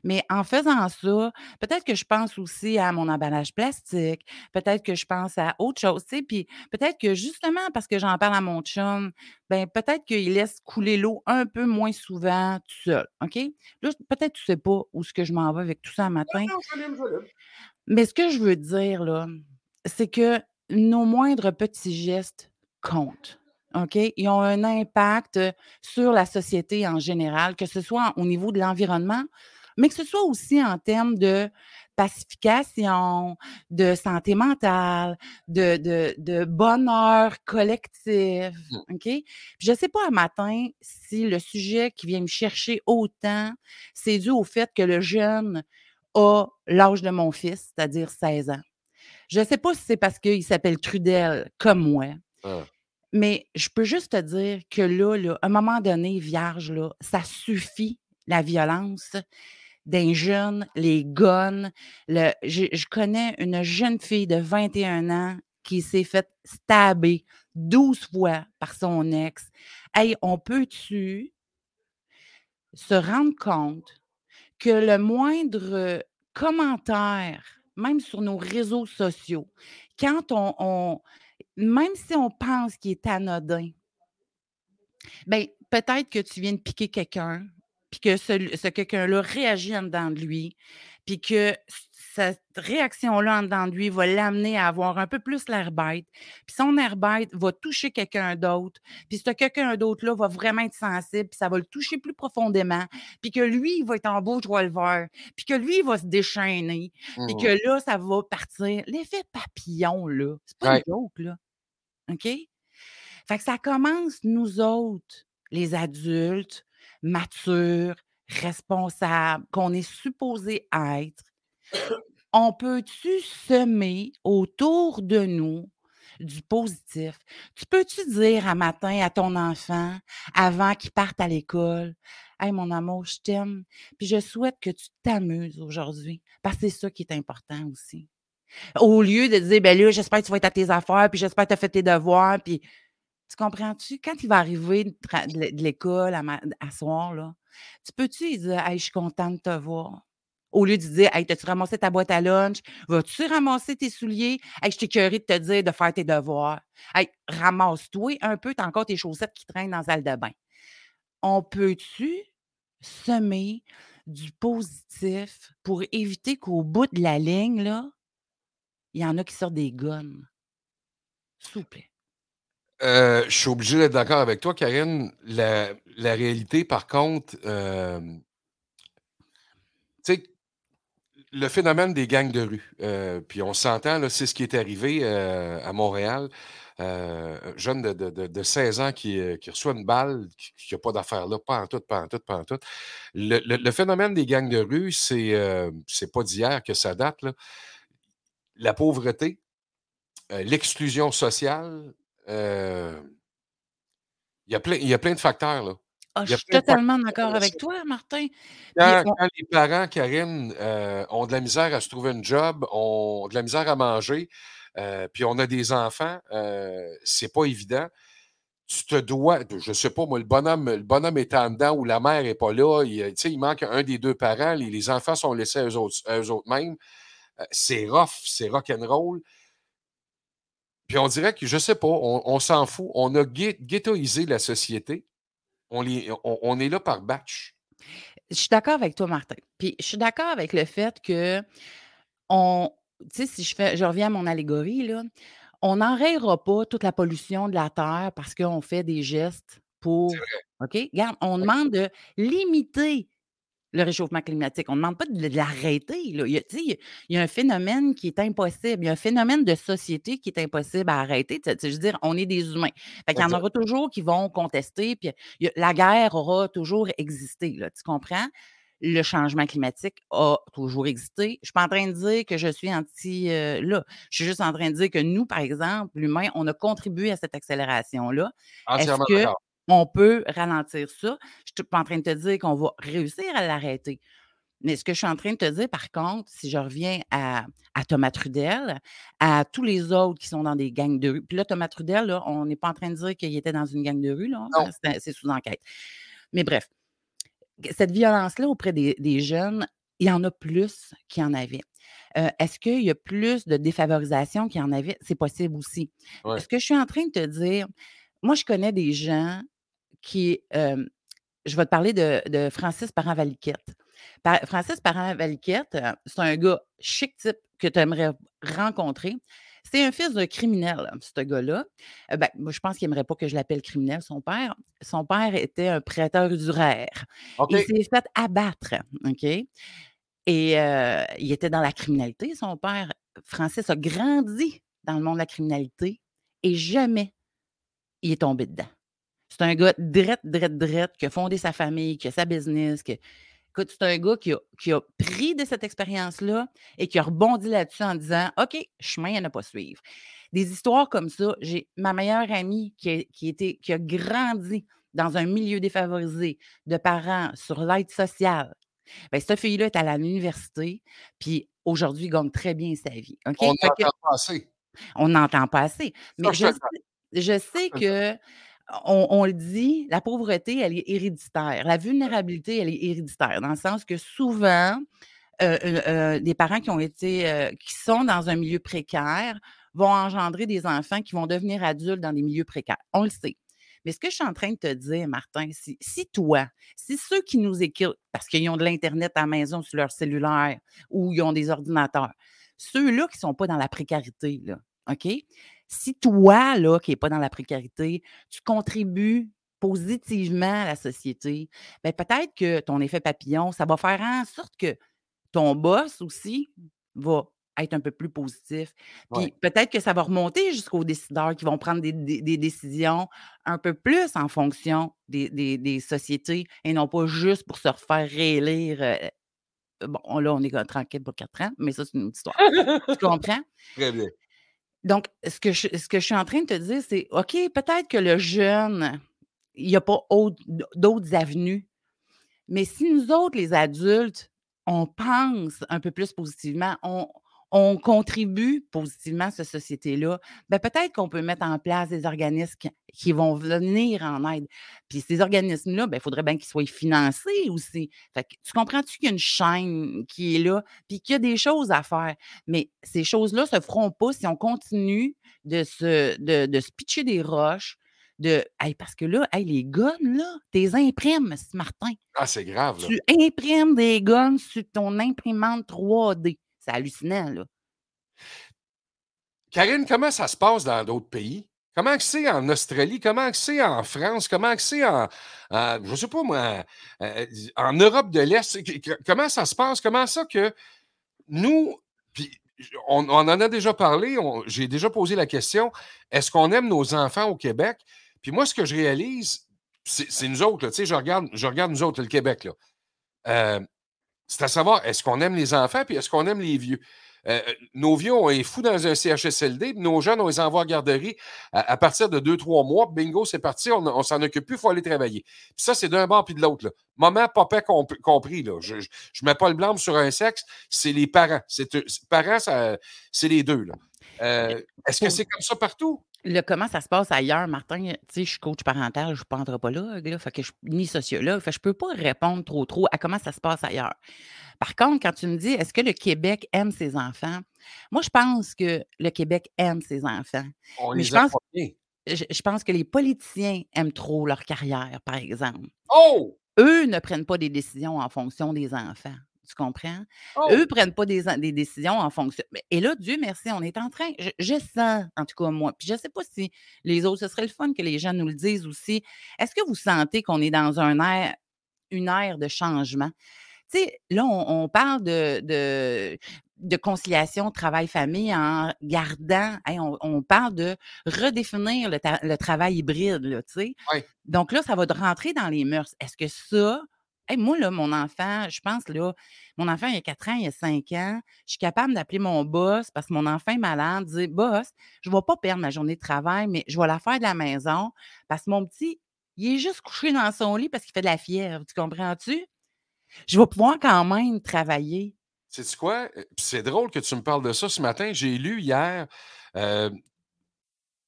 [SPEAKER 6] Mais en faisant ça, peut-être que je pense aussi à mon emballage plastique, peut-être que je pense à autre chose, tu sais, puis peut-être que justement parce que j'en parle à mon chum, ben peut-être qu'il laisse couler l'eau un peu moins souvent tout seul, OK? Là, peut-être tu sais pas où ce que je m'en vais avec tout ça un matin. Mais ce que je veux dire, là, c'est que nos moindres petits gestes comptent. OK? Ils ont un impact sur la société en général, que ce soit au niveau de l'environnement, mais que ce soit aussi en termes de pacification, de santé mentale, de, de, bonheur collectif.
[SPEAKER 2] Mmh.
[SPEAKER 6] OK? je ne sais pas un matin si le sujet qui vient me chercher autant, c'est dû au fait que le jeune a l'âge de mon fils, c'est-à-dire 16 ans. Je ne sais pas si c'est parce qu'il s'appelle Trudel comme moi.
[SPEAKER 2] Ah.
[SPEAKER 6] Mais je peux juste te dire que là, à un moment donné, vierge, là, ça suffit, la violence d'un jeune, les guns. Le, je, connais une jeune fille de 21 ans qui s'est faite stabber 12 fois par son ex. Hey, on peut-tu se rendre compte que le moindre commentaire, même sur nos réseaux sociaux, quand on même si on pense qu'il est anodin, ben, peut-être que tu viens de piquer quelqu'un, puis que ce, quelqu'un-là réagit en dedans de lui, puis que cette réaction-là en dedans de lui va l'amener à avoir un peu plus l'air bête. Puis son air bête va toucher quelqu'un d'autre. Puis ce quelqu'un d'autre-là va vraiment être sensible, puis ça va le toucher plus profondément. Puis que lui, il va être en beau joie le vert. Puis que lui, il va se déchaîner. Puis que
[SPEAKER 2] Mmh
[SPEAKER 6] là, ça va partir. L'effet papillon, là, c'est pas une joke, là. OK? Fait que ça commence, nous autres, les adultes, matures, responsables, qu'on est supposé être. On peut-tu semer autour de nous du positif? Tu peux-tu dire un matin à ton enfant, avant qu'il parte à l'école, Hey, mon amour, je t'aime, puis je souhaite que tu t'amuses aujourd'hui, parce que c'est ça qui est important aussi. Au lieu de dire, ben là, j'espère que tu vas être à tes affaires, puis j'espère que tu as fait tes devoirs, puis tu comprends-tu? Quand il va arriver de, l'école à, soir, là, tu peux-tu dire, hey, je suis contente de te voir? Au lieu de dire, hey, as-tu ramassé ta boîte à lunch? Vas-tu ramasser tes souliers? Hey, je t'ai curé de te dire de faire tes devoirs. Hey, ramasse-toi un peu, t'as encore tes chaussettes qui traînent dans la salle de bain. On peut-tu semer du positif pour éviter qu'au bout de la ligne, là, il y en a qui sortent des guns. S'il vous plaît.
[SPEAKER 2] Euh, je suis obligé d'être d'accord avec toi, Karine. La, réalité, par contre, euh, tu sais, le phénomène des gangs de rue, euh, puis on s'entend, c'est ce qui est arrivé à Montréal. un jeune de, 16 ans qui, reçoit une balle, qui n'a pas d'affaire là, pas en tout, pas en tout, pas en tout. Le, phénomène des gangs de rue, c'est c'est pas d'hier que ça date. Là la pauvreté, euh, l'exclusion sociale, euh, il y a plein de facteurs. Là.
[SPEAKER 6] Ah, je suis totalement d'accord avec toi, Martin.
[SPEAKER 2] Quand, les parents, Karine, euh, ont de la misère à se trouver un job, ont de la misère à manger, puis on a des enfants, c'est pas évident. Tu te dois, je ne sais pas, moi, le bonhomme, le bonhomme est en dedans ou la mère n'est pas là, il, il manque un des deux parents, les, enfants sont laissés à eux autres mêmes. Euh, c'est rough, c'est rock'n'roll. Puis on dirait que, je sais pas, on, s'en fout. On a ghettoisé la société. On, on, est là par batch.
[SPEAKER 6] Je suis d'accord avec toi, Martin. Puis je suis d'accord avec le fait que on. Tu sais, si je fais, je reviens à mon allégorie, là, on n'enrayera pas toute la pollution de la Terre parce qu'on fait des gestes pour. OK? Regarde, on demande de limiter le réchauffement climatique. On ne demande pas de l'arrêter. Il, y a, il y a un phénomène qui est impossible. Il y a un phénomène de société qui est impossible à arrêter. Je veux dire, on est des humains. Fait il y en aura toujours qui vont contester. Puis la guerre aura toujours existé. Là, tu comprends? le changement climatique a toujours existé. Je ne suis pas en train de dire que je suis anti euh, là. Je suis juste en train de dire que nous, par exemple, l'humain, on a contribué à cette accélération-là. Est-ce qu'on peut ralentir ça? Je ne suis pas en train de te dire qu'on va réussir à l'arrêter. Mais ce que je suis en train de te dire, par contre, si je reviens à, Thomas Trudel, à tous les autres qui sont dans des gangs de rue, puis là, Thomas Trudel, là, on n'est pas en train de dire qu'il était dans une gang de rue, là, c'est sous enquête. Mais bref, cette violence-là auprès des, jeunes, il y en a plus qu'il y en avait. Euh, est-ce qu'il y a plus de défavorisation qu'il y en avait? C'est possible aussi. Ce que je suis en train de te dire, moi, je connais des gens qui. Euh, je vais te parler de, Francis Parent-Valiquette. Francis Parent-Valiquette, euh, c'est un gars chic type que tu aimerais rencontrer. C'est un fils d'un criminel, ce gars-là. Euh, ben, moi, je pense qu'il n'aimerait pas que je l'appelle criminel, son père. Son père était un prêteur usuraire. Il s'est fait abattre, OK? Et euh, il était dans la criminalité, son père. Francis a grandi dans le monde de la criminalité et jamais il est tombé dedans. C'est un gars drette, drette, drette, qui a fondé sa famille, qui a sa business, qui, Écoute, c'est un gars qui a, pris de cette expérience-là et qui a rebondi là-dessus en disant OK, chemin à ne pas suivre. Des histoires comme ça, j'ai ma meilleure amie qui a, qui, était, qui a grandi dans un milieu défavorisé de parents sur l'aide sociale. Bien, cette fille-là est à l'université, puis aujourd'hui, gagne très bien sa vie.
[SPEAKER 2] On n'entend pas assez.
[SPEAKER 6] On n'entend pas assez. Mais je, je sais que on, le dit, la pauvreté, elle est héréditaire. La vulnérabilité, elle est héréditaire, dans le sens que souvent, euh, euh, euh, des parents qui ont été, qui sont dans un milieu précaire vont engendrer des enfants qui vont devenir adultes dans des milieux précaires. On le sait. Mais ce que je suis en train de te dire, Martin, si, si toi, si ceux qui nous écoutent, parce qu'ils ont de l'Internet à la maison sur leur cellulaire ou ils ont des ordinateurs, ceux-là qui ne sont pas dans la précarité, OK? Si toi, là, qui n'es pas dans la précarité, tu contribues positivement à la société, bien, peut-être que ton effet papillon, ça va faire en sorte que ton boss aussi va être un peu plus positif. Puis peut-être que ça va remonter jusqu'aux décideurs qui vont prendre des, décisions un peu plus en fonction des, sociétés et non pas juste pour se refaire réélire. Euh, bon, là, on est tranquille pour quatre ans, mais ça, c'est une autre histoire. tu comprends?
[SPEAKER 2] Très bien.
[SPEAKER 6] Donc, ce que, je, ce que je suis en train de te dire, c'est OK, peut-être que le jeune, il n'y a pas d'autres avenues. Mais si nous autres, les adultes, on pense un peu plus positivement, on, on contribue positivement à cette société-là, ben peut-être qu'on peut mettre en place des organismes qui, vont venir en aide. Puis ces organismes-là, ben, il faudrait bien qu'ils soient financés aussi. Fait tu comprends-tu qu'il y a une chaîne qui est là, puis qu'il y a des choses à faire? Mais ces choses-là ne se feront pas si on continue de se, de, de se pitcher des roches, de parce que là, les guns, là, tu les imprimes, Martin.
[SPEAKER 2] Ah, c'est grave. Là.
[SPEAKER 6] Tu imprimes des guns sur ton imprimante 3D. C'est hallucinant, là.
[SPEAKER 2] Karine, comment ça se passe dans d'autres pays? Comment c'est en Australie? Comment c'est en France? Comment c'est en, je ne sais pas moi, euh, en Europe de l'Est? Comment ça se passe? Comment ça que nous, puis on, en a déjà parlé, j'ai déjà posé la question, est-ce qu'on aime nos enfants au Québec? Puis moi, ce que je réalise, c'est nous autres, tu sais, je regarde, je regarde nous autres, le Québec, là. Euh, c'est à savoir, est-ce qu'on aime les enfants, puis est-ce qu'on aime les vieux? Euh, euh, nos vieux, on est fous dans un CHSLD, nos jeunes, on les envoie à garderie à, partir de deux, trois mois. Bingo, c'est parti, on, ne s'en occupe plus, il faut aller travailler. Puis ça, c'est d'un bord puis de l'autre. Maman, papa compris. Là. Je ne mets pas le blâme sur un sexe, c'est les parents. C'est, parents, c'est les deux. Euh, est-ce que c'est comme ça partout?
[SPEAKER 6] Le, comment ça se passe ailleurs, Martin? Tu sais, je suis coach parental, je ne suis pas anthropologue, là, fait que je, ni sociologue. Fait je ne peux pas répondre trop, trop à comment ça se passe ailleurs. Par contre, quand tu me dis, est-ce que le Québec aime ses enfants? Moi, je pense que le Québec aime ses enfants.
[SPEAKER 2] Mais je pense,
[SPEAKER 6] je, pense que les politiciens aiment trop leur carrière, par exemple.
[SPEAKER 2] Oh!
[SPEAKER 6] Eux ne prennent pas des décisions en fonction des enfants. Tu comprends?
[SPEAKER 2] Oh!
[SPEAKER 6] Eux prennent pas des, des, décisions en fonction. Et là, Dieu merci, on est en train. Je, sens, en tout cas, moi. Puis je ne sais pas si les autres, ce serait le fun que les gens nous le disent aussi. Est-ce que vous sentez qu'on est dans un air, une ère de changement? tu sais, là, on, on parle de, de, de conciliation travail-famille en gardant, hey, on, on parle de redéfinir le, travail hybride, là, tu sais? Donc là, ça va rentrer dans les mœurs. Est-ce que ça, hey, moi, là, mon enfant, je pense, là, mon enfant, il a 4 ans, il a 5 ans, je suis capable d'appeler mon boss parce que mon enfant est malade, dire, boss, je ne vais pas perdre ma journée de travail, mais je vais la faire de la maison parce que mon petit, il est juste couché dans son lit parce qu'il fait de la fièvre. Tu comprends-tu? Je vais pouvoir quand même travailler.
[SPEAKER 2] Sais-tu quoi? C'est drôle que tu me parles de ça ce matin. J'ai lu hier. euh,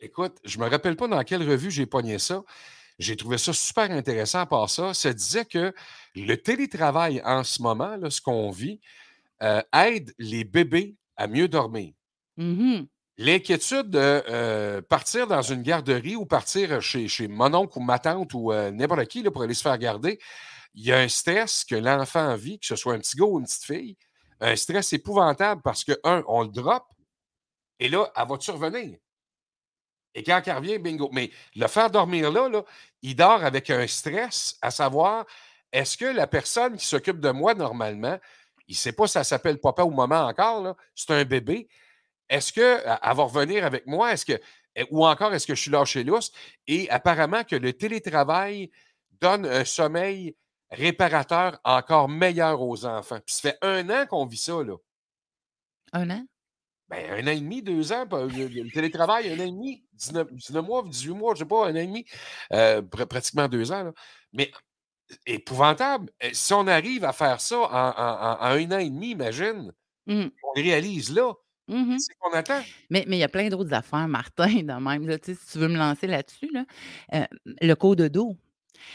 [SPEAKER 2] Écoute, je me rappelle pas dans quelle revue j'ai pogné ça. J'ai trouvé ça super intéressant par ça. Ça disait que le télétravail en ce moment, là, ce qu'on vit, euh, aide les bébés à mieux dormir.
[SPEAKER 6] Mhm.
[SPEAKER 2] L'inquiétude de euh, partir dans une garderie ou partir chez, chez mon oncle ou ma tante ou euh, n'importe qui là, pour aller se faire garder, il y a un stress que l'enfant vit, que ce soit un petit gars ou une petite fille, un stress épouvantable parce que, un, on le drop, et là, elle va-tu revenir? Et quand elle revient, bingo. Mais le faire dormir là, il dort avec un stress, à savoir, est-ce que la personne qui s'occupe de moi normalement, il ne sait pas si ça s'appelle papa ou maman encore, c'est un bébé, est-ce qu'elle va revenir avec moi? Est-ce que, eh, ou encore, est-ce que je suis lâché lousse? Et apparemment que le télétravail donne un sommeil réparateur encore meilleur aux enfants. Puis ça fait un an qu'on vit ça, là.
[SPEAKER 6] Un an?
[SPEAKER 2] Ben, un an et demi, deux ans, pas- le, télétravail, un an et demi, 19, 19 mois, 18 mois, je sais pas, un an et demi, euh, pr- pratiquement deux ans. là. Mais épouvantable. Si on arrive à faire ça en, en- en- en un an et demi, imagine,
[SPEAKER 6] Mhm.
[SPEAKER 2] on le réalise là.
[SPEAKER 6] Mhm.
[SPEAKER 2] C'est qu'on attend.
[SPEAKER 6] Mais mais il y a plein d'autres affaires, Martin, de même. Là, si tu veux me lancer là-dessus, là, euh, le code de dos.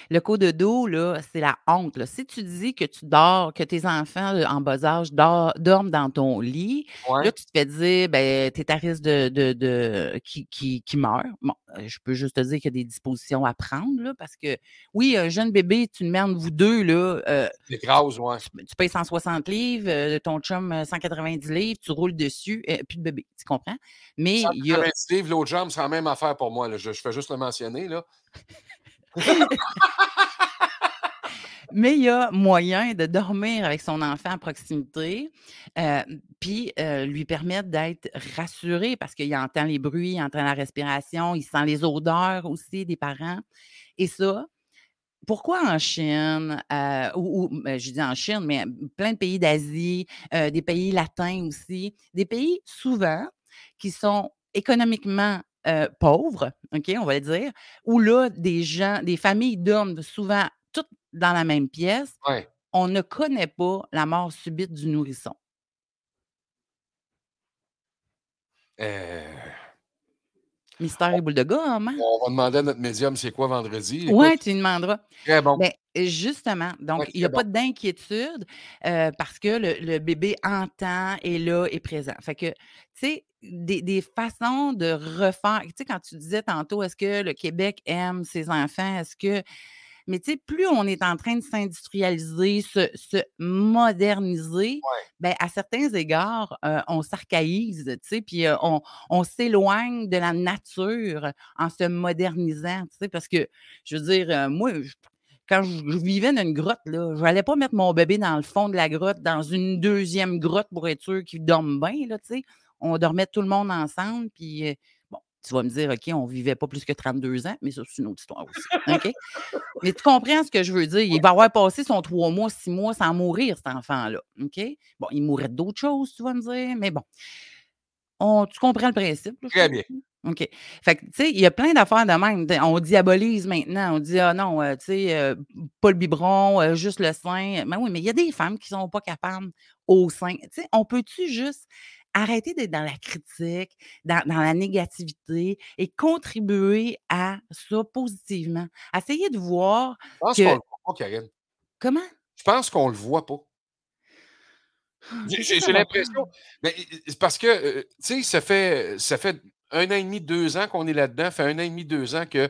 [SPEAKER 6] Le code de dos, là, c'est la honte. là. Si tu dis que tu dors, que tes enfants là, en bas âge dor- dorment dans ton lit,
[SPEAKER 2] Ouais.
[SPEAKER 6] là, tu te fais dire, ben, tu es à risque de, de, de- qui, qui, qui meurt. Bon, euh, je peux juste te dire qu'il y a des dispositions à prendre, là, parce que, oui, un jeune bébé, tu le mères vous deux, là, euh,
[SPEAKER 2] ouais.
[SPEAKER 6] tu, tu payes 160 livres, euh, ton chum euh, 190 livres, tu roules dessus, puis le bébé, tu comprends? Mais il y a.
[SPEAKER 2] 190 livres, l'autre jambe, c'est la même affaire pour moi. là. Je, je fais juste le mentionner. Là.
[SPEAKER 6] Mais il y a moyen de dormir avec son enfant à proximité, euh, puis euh, lui permettre d'être rassuré parce qu'il entend les bruits, il entend la respiration, il sent les odeurs aussi des parents. Et ça, pourquoi en Chine, euh, ou, ben, je dis en Chine, mais plein de pays d'Asie, des pays latins aussi, des pays souvent qui sont économiquement euh, pauvres, OK, on va le dire, où là, des gens, des familles dorment souvent toutes dans la même pièce,
[SPEAKER 2] Ouais.
[SPEAKER 6] on ne connaît pas la mort subite du nourrisson.
[SPEAKER 2] Euh,
[SPEAKER 6] Mystère et boule de gomme, hein?
[SPEAKER 2] on va demander à notre médium c'est quoi vendredi?
[SPEAKER 6] Oui, tu lui demanderas.
[SPEAKER 2] très bon.
[SPEAKER 6] Ben, justement, donc,
[SPEAKER 2] Ouais,
[SPEAKER 6] il n'y a pas d'inquiétude euh, parce que le, le bébé entend, est là, est présent. Fait que, tu sais, des, des façons de refaire. Tu sais, quand tu disais tantôt, est-ce que le Québec aime ses enfants? Est-ce que. Mais tu sais, plus on est en train de s'industrialiser, se, se moderniser, ben, à certains égards, euh, on s'archaïse, tu sais, puis euh, on, on s'éloigne de la nature en se modernisant, tu sais, parce que, je veux dire, euh, moi, je- quand je, je vivais dans une grotte, là, je n'allais pas mettre mon bébé dans le fond de la grotte, dans une deuxième grotte pour être sûr qu'il dorme bien, là, tu sais. On dormait tout le monde ensemble, puis Tu vas me dire, OK, on ne vivait pas plus que 32 ans, mais ça, c'est une autre histoire aussi. OK? mais tu comprends ce que je veux dire? Il va avoir passé son trois mois, six mois sans mourir, cet enfant-là. OK? Bon, il mourrait d'autres choses, tu vas me dire, mais bon. On, tu comprends le principe? Là,
[SPEAKER 2] Très bien.
[SPEAKER 6] OK? Fait que, tu sais, il y a plein d'affaires de même. On diabolise maintenant. On dit, ah non, euh, tu sais, euh, pas le biberon, euh, juste le sein. Mais oui, mais il y a des femmes qui ne sont pas capables au sein. Tu sais, on peut-tu juste arrêter d'être dans la critique, dans, dans la négativité et contribuer à ça positivement? Essayer de voir
[SPEAKER 2] Je pense qu'on le voit pas, Karine.
[SPEAKER 6] Comment?
[SPEAKER 2] Je pense qu'on le voit pas. J'ai
[SPEAKER 6] Qu'est-ce
[SPEAKER 2] j'ai- l'impression. parce que, euh, tu sais, ça fait, ça fait un an et demi, deux ans qu'on est là-dedans. Ça fait un an et demi, deux ans que,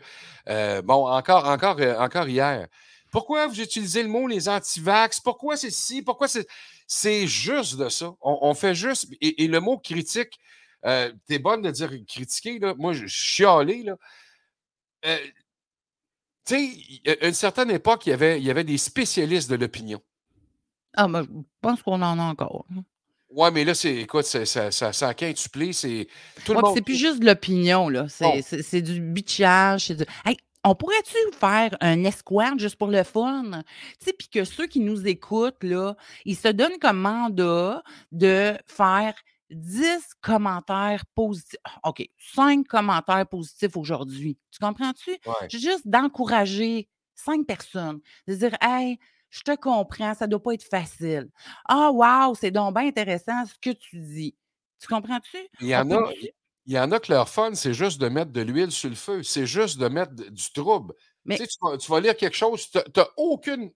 [SPEAKER 2] euh, bon, encore, encore, euh, encore hier. Pourquoi vous utilisez le mot les antivax? Pourquoi c'est ci? Pourquoi c'est. C'est juste de ça. On, on fait juste. Et, et le mot critique, euh, t'es bonne de dire critiquer, là. Moi, je suis chialé, là. Euh, tu sais, à une certaine époque, il y avait, il y avait des spécialistes de l'opinion.
[SPEAKER 6] Ah, ben, je pense qu'on en a encore. hein.
[SPEAKER 2] Ouais, mais là, c'est, écoute, ça, ça, ça quintuplé, c'est tout le
[SPEAKER 6] Ouais,
[SPEAKER 2] monde.
[SPEAKER 6] c'est plus juste de l'opinion, là. C'est c'est- c'est du bitchage. c'est du- Hey, on pourrait-tu faire un escouade juste pour le fun? Tu sais, puis que ceux qui nous écoutent, là, ils se donnent comme mandat de faire 10 commentaires positifs. Ah, OK, 5 commentaires positifs aujourd'hui. Tu comprends-tu?
[SPEAKER 2] Ouais.
[SPEAKER 6] Juste d'encourager 5 personnes. De dire, hey, je te comprends, ça ne doit pas être facile. Ah, wow, c'est donc bien intéressant ce que tu dis. Tu comprends-tu?
[SPEAKER 2] Il y en a? Il y en a que leur fun, c'est juste de mettre de l'huile sur le feu. C'est juste de mettre du trouble. Tu
[SPEAKER 6] Mais
[SPEAKER 2] sais, tu vas, tu vas lire quelque chose, tu n'as aucune,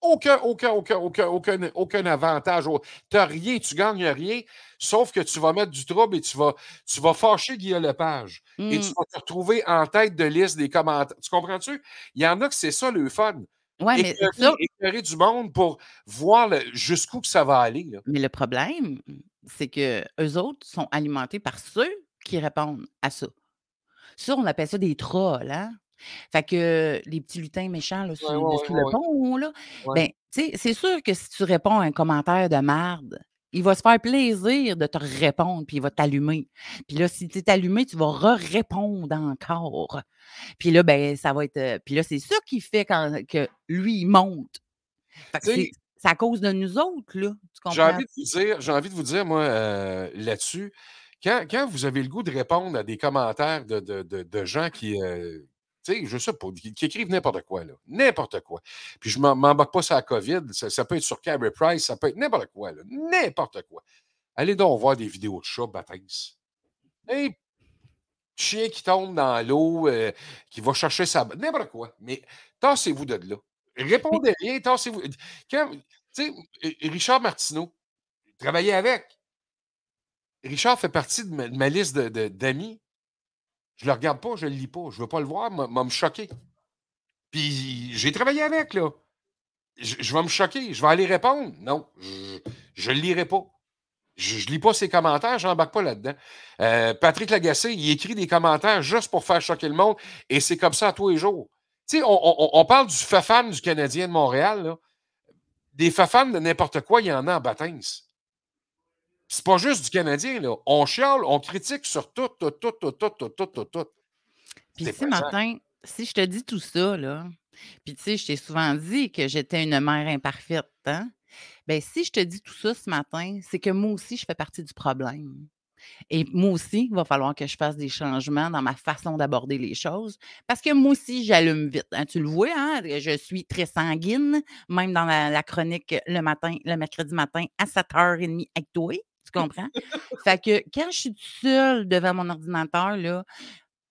[SPEAKER 2] aucun, aucun, aucun, aucun, aucun, aucun avantage. Tu n'as rien, tu gagnes rien, sauf que tu vas mettre du trouble et tu vas, tu vas fâcher Guillaume Lepage. Et tu
[SPEAKER 6] Mmh.
[SPEAKER 2] vas te retrouver en tête de liste des commentaires. Tu comprends-tu? Il y en a que c'est ça le fun.
[SPEAKER 6] Ouais, mais
[SPEAKER 2] Écœurer,
[SPEAKER 6] ça,
[SPEAKER 2] écœurer du monde pour voir jusqu'où que ça va aller. là.
[SPEAKER 6] mais le problème, c'est que eux autres sont alimentés par ceux qui répondent à ça. Ça, on appelle ça des trolls, hein? Fait que les petits lutins méchants là, sur,
[SPEAKER 2] ouais, ouais,
[SPEAKER 6] sous
[SPEAKER 2] ouais,
[SPEAKER 6] le pont, là, ben, tu sais, c'est sûr que si tu réponds à un commentaire de merde, il va se faire plaisir de te répondre, puis il va t'allumer. Puis là, si tu es allumé, tu vas re-répondre encore. Puis là, ben, ça va être. euh, Puis là, c'est ça qui fait quand, que lui, il monte. Fait que c'est à cause de nous autres, là. Tu
[SPEAKER 2] J'ai envie de vous dire, j'ai envie de vous dire, moi, euh, là-dessus, quand, quand vous avez le goût de répondre à des commentaires de, de- de- de gens qui, euh, tu sais, je sais pas, qui, qui écrivent n'importe quoi, là. N'importe quoi. Puis je m'en- m'embarque pas sur la COVID, ça, ça peut être sur Carey Price, ça peut être n'importe quoi, là. N'importe quoi. Allez donc voir des vidéos de chats, baptême. Hey, chien qui tombe dans l'eau, euh, qui va chercher sa. N'importe quoi. Mais tassez-vous de là. Répondez rien, tassez-vous. Quand, tu sais, Richard Martineau, travaillait avec. Richard fait partie de ma, de liste de- de- d'amis. Je le regarde pas, je le lis pas. Je veux pas le voir, m'a me choquer. Puis j'ai travaillé avec, là. Je, vais me choquer. Je vais aller répondre. Non, je ne le lirai pas. Je ne lis pas ses commentaires, je n'embarque pas là-dedans. Euh, Patrick Lagacé, il écrit des commentaires juste pour faire choquer le monde, et c'est comme ça tous les jours. Tu sais, on, parle du fafan du Canadien de Montréal. Des fafans de n'importe quoi, il y en a en baptême. C'est pas juste du Canadien, là. On chiale, on critique sur tout, tout, tout, tout, tout, tout, tout, tout, tout.
[SPEAKER 6] Puis si. Martin, si je te dis tout ça, là, puis tu sais, je t'ai souvent dit que j'étais une mère imparfaite, hein? Ben, si je te dis tout ça ce matin, c'est que moi aussi, je fais partie du problème. Et moi aussi, il va falloir que je fasse des changements dans ma façon d'aborder les choses. Parce que moi aussi, j'allume vite. hein. Tu le vois, hein? Je suis très sanguine, même dans la, la chronique le matin, le mercredi matin à 7h30 avec toi. Tu comprends? fait que quand je suis seule devant mon ordinateur, là,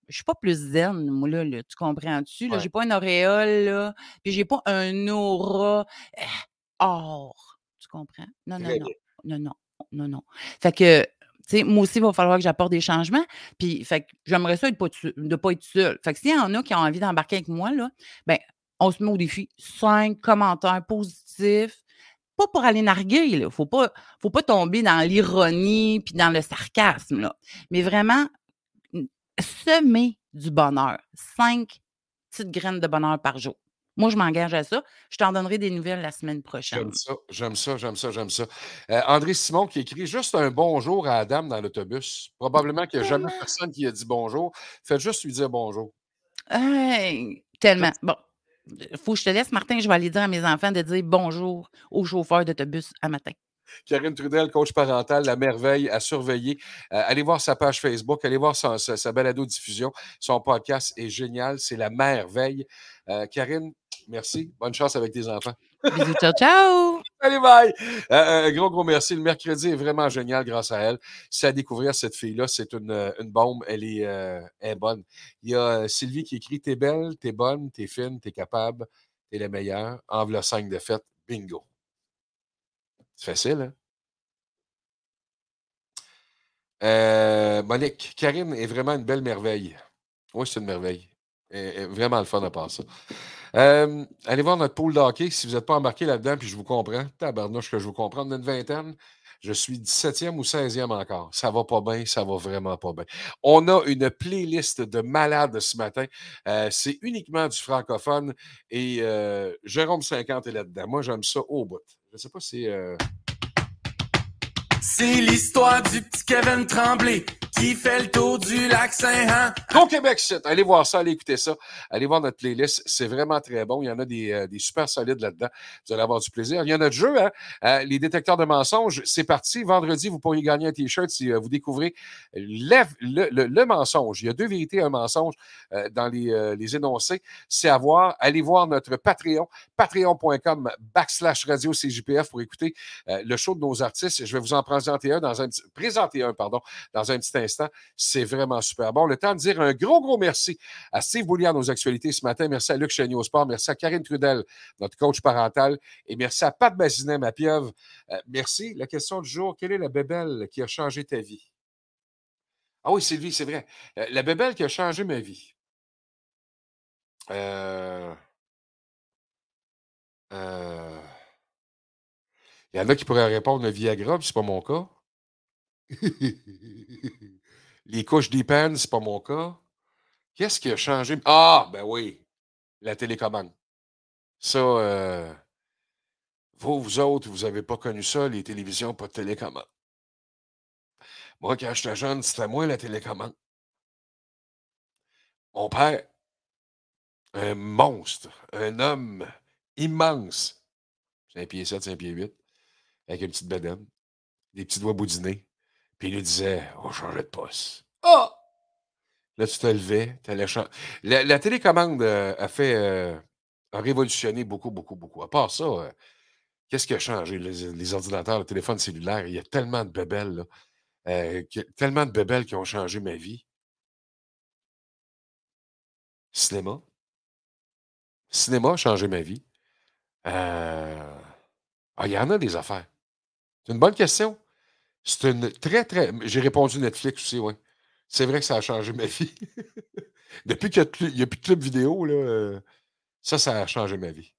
[SPEAKER 6] je suis pas plus zen, moi, là, là, tu comprends-tu?
[SPEAKER 2] Ouais.
[SPEAKER 6] j'ai pas une auréole, là, puis j'ai pas un aura euh, or. Tu comprends? Non, non, non. Non, non. Non, non. Fait que, tu sais, moi aussi, il va falloir que j'apporte des changements. Puis, fait que j'aimerais ça être pas de pas être seule. Fait que s'il y en a qui ont envie d'embarquer avec moi, là, ben, on se met au défi. Cinq commentaires positifs. Pas pour aller narguer, là. Faut pas, faut pas tomber dans l'ironie puis dans le sarcasme, là. Mais vraiment, semer du bonheur. Cinq petites graines de bonheur par jour. Moi, je m'engage à ça. Je t'en donnerai des nouvelles la semaine prochaine.
[SPEAKER 2] J'aime ça, j'aime ça, j'aime ça, j'aime ça. Euh, André Simon qui écrit juste un bonjour à Adam dans l'autobus. Probablement qu'il n'y a jamais personne qui a dit bonjour. Faites juste lui dire bonjour.
[SPEAKER 6] Hey, tellement. Bon, faut que je te laisse, Martin. Je vais aller dire à mes enfants de dire bonjour au chauffeur d'autobus à matin.
[SPEAKER 2] Karine Trudel, coach parental, la merveille à surveiller. Euh, allez voir sa page Facebook, allez voir sa, sa, sa balado-diffusion. Son podcast est génial, c'est la merveille. Euh, Karine, merci. Bonne chance avec tes enfants.
[SPEAKER 6] Bisous, ciao, ciao!
[SPEAKER 2] Allez, bye! Euh, un gros, gros merci. Le mercredi est vraiment génial grâce à elle. C'est à découvrir cette fille-là. C'est une, une, bombe. Elle est, euh, elle est, bonne. Il y a Sylvie qui écrit T'es belle, t'es bonne, t'es fine, t'es capable, t'es la meilleure. Enveloppe 5 de fête. Bingo. C'est facile, hein? Euh, Monique, Karine est vraiment une belle merveille. Oui, c'est une merveille. Vraiment le fun à part ça. Euh, allez voir notre pool d'hockey si vous n'êtes pas embarqué là-dedans, puis je vous comprends. Tabarnouche que je vous comprends. Une vingtaine. Je suis 17e ou 16e encore. Ça va pas bien, ça va vraiment pas bien. On a une playlist de malades ce matin. Euh, c'est uniquement du francophone et euh, Jérôme 50 est là-dedans. Moi, j'aime ça au bout. Je ne sais pas si.
[SPEAKER 7] C'est l'histoire du petit Kevin Tremblay qui fait le tour du lac Saint-Jean.
[SPEAKER 2] Au Québec, allez voir ça, allez écouter ça. Allez voir notre playlist. C'est vraiment très bon. Il y en a des, euh, des super solides là-dedans. Vous allez avoir du plaisir. Il y a notre jeu, hein? Euh, les détecteurs de mensonges. C'est parti. Vendredi, vous pourriez gagner un T-shirt si euh, vous découvrez le, le, le, mensonge. Il y a deux vérités un mensonge dans les, les énoncés. C'est à voir. Allez voir notre Patreon, patreon.com backslash radio CJPF pour écouter le show de nos artistes. Je vais vous en présenter un dans un pardon, dans un petit instant. C'est vraiment super bon. Le temps de dire un gros, gros merci à Steve Bouliard, nos actualités ce matin. Merci à Luc au sport. Merci à Karine Trudel, notre coach parental. Et merci à Pat Bazinet, ma pieuvre. Euh, merci. La question du jour, quelle est la bébelle qui a changé ta vie? Ah oui, Sylvie, c'est vrai. Euh, la bébelle qui a changé ma vie. Euh... Euh... Il y en a qui pourraient répondre le Viagra, c'est pas mon cas. Les couches Depend, c'est pas mon cas. Qu'est-ce qui a changé? Ah, ben oui, la télécommande. Ça, euh, vous, vous autres, vous n'avez pas connu ça, les télévisions, pas de télécommande. Moi, quand j'étais jeune, c'était moi la télécommande. Mon père, un monstre, un homme immense, 5 pieds 7, 5 pieds 8, avec une petite bedaine, des petits doigts boudinés. Puis il lui disait On changeait de poste. Ah! Oh! Là, tu te levais, tu allais changer. La, la, télécommande euh, a fait. Euh, a révolutionné beaucoup, beaucoup, beaucoup. À part ça, euh, qu'est-ce qui a changé? Les, les, ordinateurs, le téléphone cellulaire, il y a tellement de bébelles, là, tellement de bébelles qui ont changé ma vie. Cinéma. Cinéma a changé ma vie. Ah, il y en a des affaires. C'est une bonne question. C'est une très, très. J'ai répondu Netflix aussi, oui. C'est vrai que ça a changé ma vie. Depuis qu'il n'y a, plus de club vidéo, là, euh, ça, ça a changé ma vie.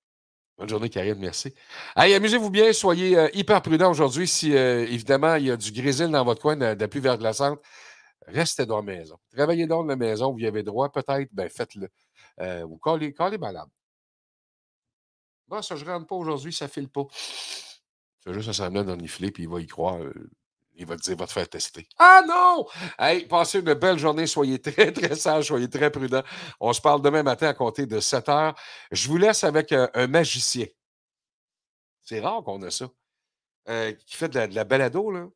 [SPEAKER 2] Bonne journée, Karine, merci. Allez, amusez-vous bien, soyez euh, hyper prudents aujourd'hui. Si, euh, évidemment, il y a du grésil dans votre coin de, de la pluie restez dans la maison. Travaillez dans la maison, vous y avez droit, peut-être, ben faites-le. Ou callez, callez malade. Bon, ça, je ne rentre pas aujourd'hui, ça file pas. C'est juste un semblant nifler, puis il va y croire. Il va te dire, va te faire tester. Ah non! Hey, passez une belle journée. Soyez très, très sages, soyez très prudents. On se parle demain matin à compter de 7 heures. Je vous laisse avec un, un magicien. C'est rare qu'on a ça. Euh, qui fait de la, de la balado, là.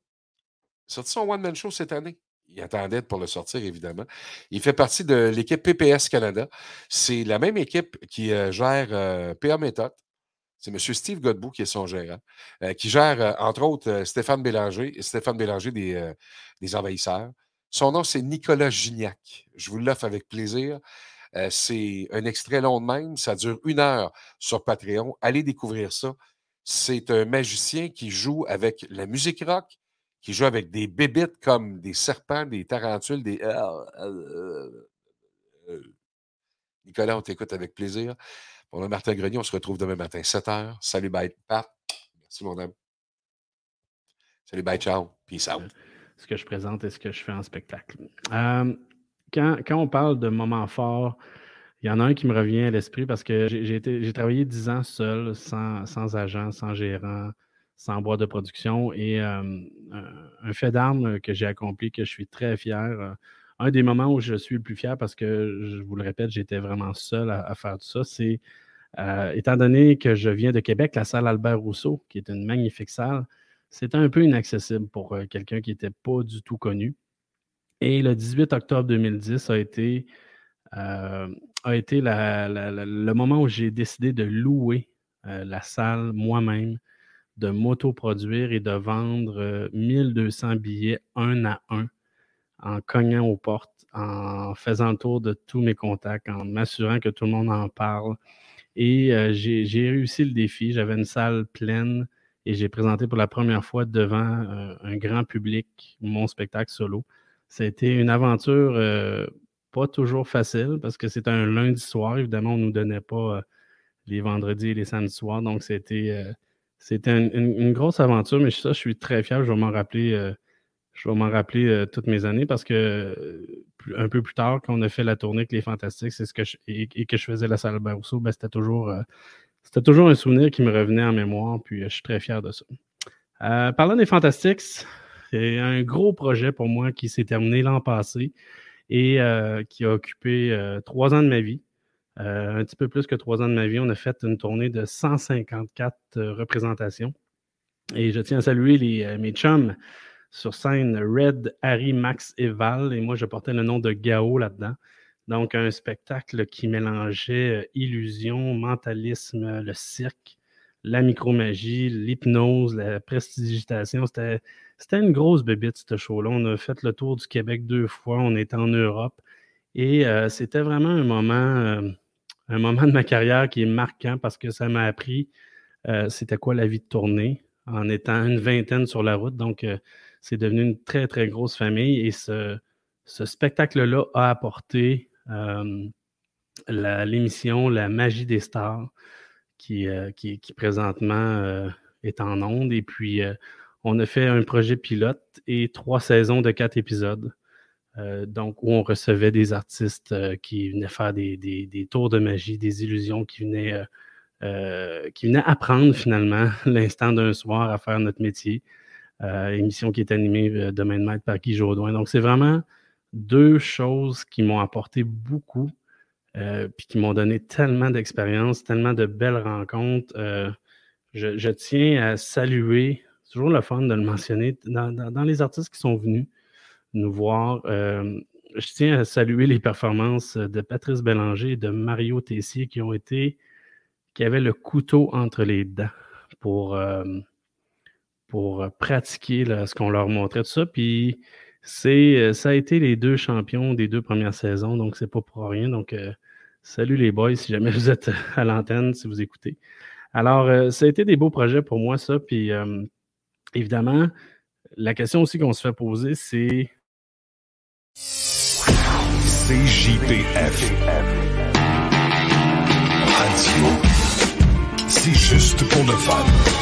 [SPEAKER 2] Sorti son one-man show cette année. Il attendait pour le sortir, évidemment. Il fait partie de l'équipe PPS Canada. C'est la même équipe qui euh, gère euh, PA Méthode. C'est M. Steve Godbout qui est son gérant, euh, qui gère, euh, entre autres, euh, Stéphane Bélanger, Stéphane Bélanger des, des Envahisseurs. Son nom, c'est Nicolas Gignac. Je vous l'offre avec plaisir. C'est un extrait long de même. Ça dure une heure sur Patreon. Allez découvrir ça. C'est un magicien qui joue avec la musique rock, qui joue avec des bébites comme des serpents, des tarentules, des. Nicolas, on t'écoute avec plaisir. Bon, Martin Grenier, on se retrouve demain matin, 7 h. Salut, bye, Pat. Merci, mon homme. Salut, bye, ciao. Peace out.
[SPEAKER 8] Ce que je présente et ce que je fais en spectacle. Euh, quand, quand, on parle de moments forts, Il y en a un qui me revient à l'esprit parce que j'ai travaillé dix ans seul, sans, sans, agent, sans gérant, sans boîte de production. Et euh, un fait d'arme que j'ai accompli, que je suis très fier. Euh, un des moments où je suis le plus fier parce que, je vous le répète, j'étais vraiment seul à, faire tout ça, c'est euh, étant donné que je viens de Québec, la salle Albert Rousseau, qui est une magnifique salle, c'était un peu inaccessible pour quelqu'un qui n'était pas du tout connu. Et le 18 octobre 2010 a été euh, le moment où j'ai décidé de louer euh, la salle moi-même, de m'autoproduire et de vendre 1200 euh, billets un à un en cognant aux portes, en faisant le tour de tous mes contacts, en m'assurant que tout le monde en parle. Et j'ai réussi le défi. J'avais une salle pleine et j'ai présenté pour la première fois devant un grand public mon spectacle solo. C'était une aventure pas toujours facile parce que c'était un lundi soir. Évidemment, on ne nous donnait pas euh, les vendredis et les samedis soirs. Donc, c'était, euh, c'était une, grosse aventure, mais ça, je suis très fier. Je vais m'en rappeler, euh, je vais m'en rappeler toutes mes années parce que un peu plus tard, quand on a fait la tournée avec les Fantastiques et, que je faisais la salle Barousseau, ben, c'était toujours. c'était toujours un souvenir qui me revenait en mémoire, puis je suis très fier de ça. parlant des Fantastiques, c'est un gros projet pour moi qui s'est terminé l'an passé et euh, qui a occupé euh, trois ans de ma vie. Euh, un petit peu plus que trois ans de ma vie. On a fait une tournée de 154 représentations. Et je tiens à saluer mes chums sur scène, Red, Harry, Max et Val. Et moi, je portais le nom de Gao là-dedans. Donc, un spectacle qui mélangeait illusion, mentalisme, le cirque, la micromagie, l'hypnose, la prestidigitation. C'était c'était une grosse bébite, ce show-là. On a fait le tour du Québec deux fois. On était en Europe. Et euh, c'était vraiment un moment, euh, un moment de ma carrière qui est marquant parce que ça m'a appris euh, c'était quoi la vie de tournée en étant une vingtaine sur la route. Donc, c'est devenu une très, très grosse famille. Et ce, spectacle-là a apporté l'émission La magie des stars qui, qui présentement est en onde. Et puis, on a fait un projet pilote et trois saisons de quatre épisodes. Euh, donc, où on recevait des artistes euh, qui venaient faire des, tours de magie, des illusions, qui venaient, euh, qui venaient apprendre finalement l'instant d'un soir à faire notre métier. Émission qui est animée demain de maître par Guy Jodoin. Donc, c'est vraiment deux choses qui m'ont apporté beaucoup, puis qui m'ont donné tellement d'expérience, tellement de belles rencontres. je, tiens à saluer toujours le fun de le mentionner. Dans, les artistes qui sont venus nous voir, euh, je tiens à saluer les performances de Patrice Bélanger et de Mario Tessier qui ont été, qui avaient le couteau entre les dents pour, euh, pour pratiquer ce qu'on leur montrait, tout ça. Puis c'est, euh, ça a été les deux champions des deux premières saisons, donc c'est pas pour rien. Donc, salut les boys, si jamais vous êtes à l'antenne, si vous écoutez. Alors, ça a été des beaux projets pour moi, ça. Puis évidemment, la question aussi qu'on se fait poser, c'est.
[SPEAKER 1] CJPF. Radio. C'est juste pour le fun.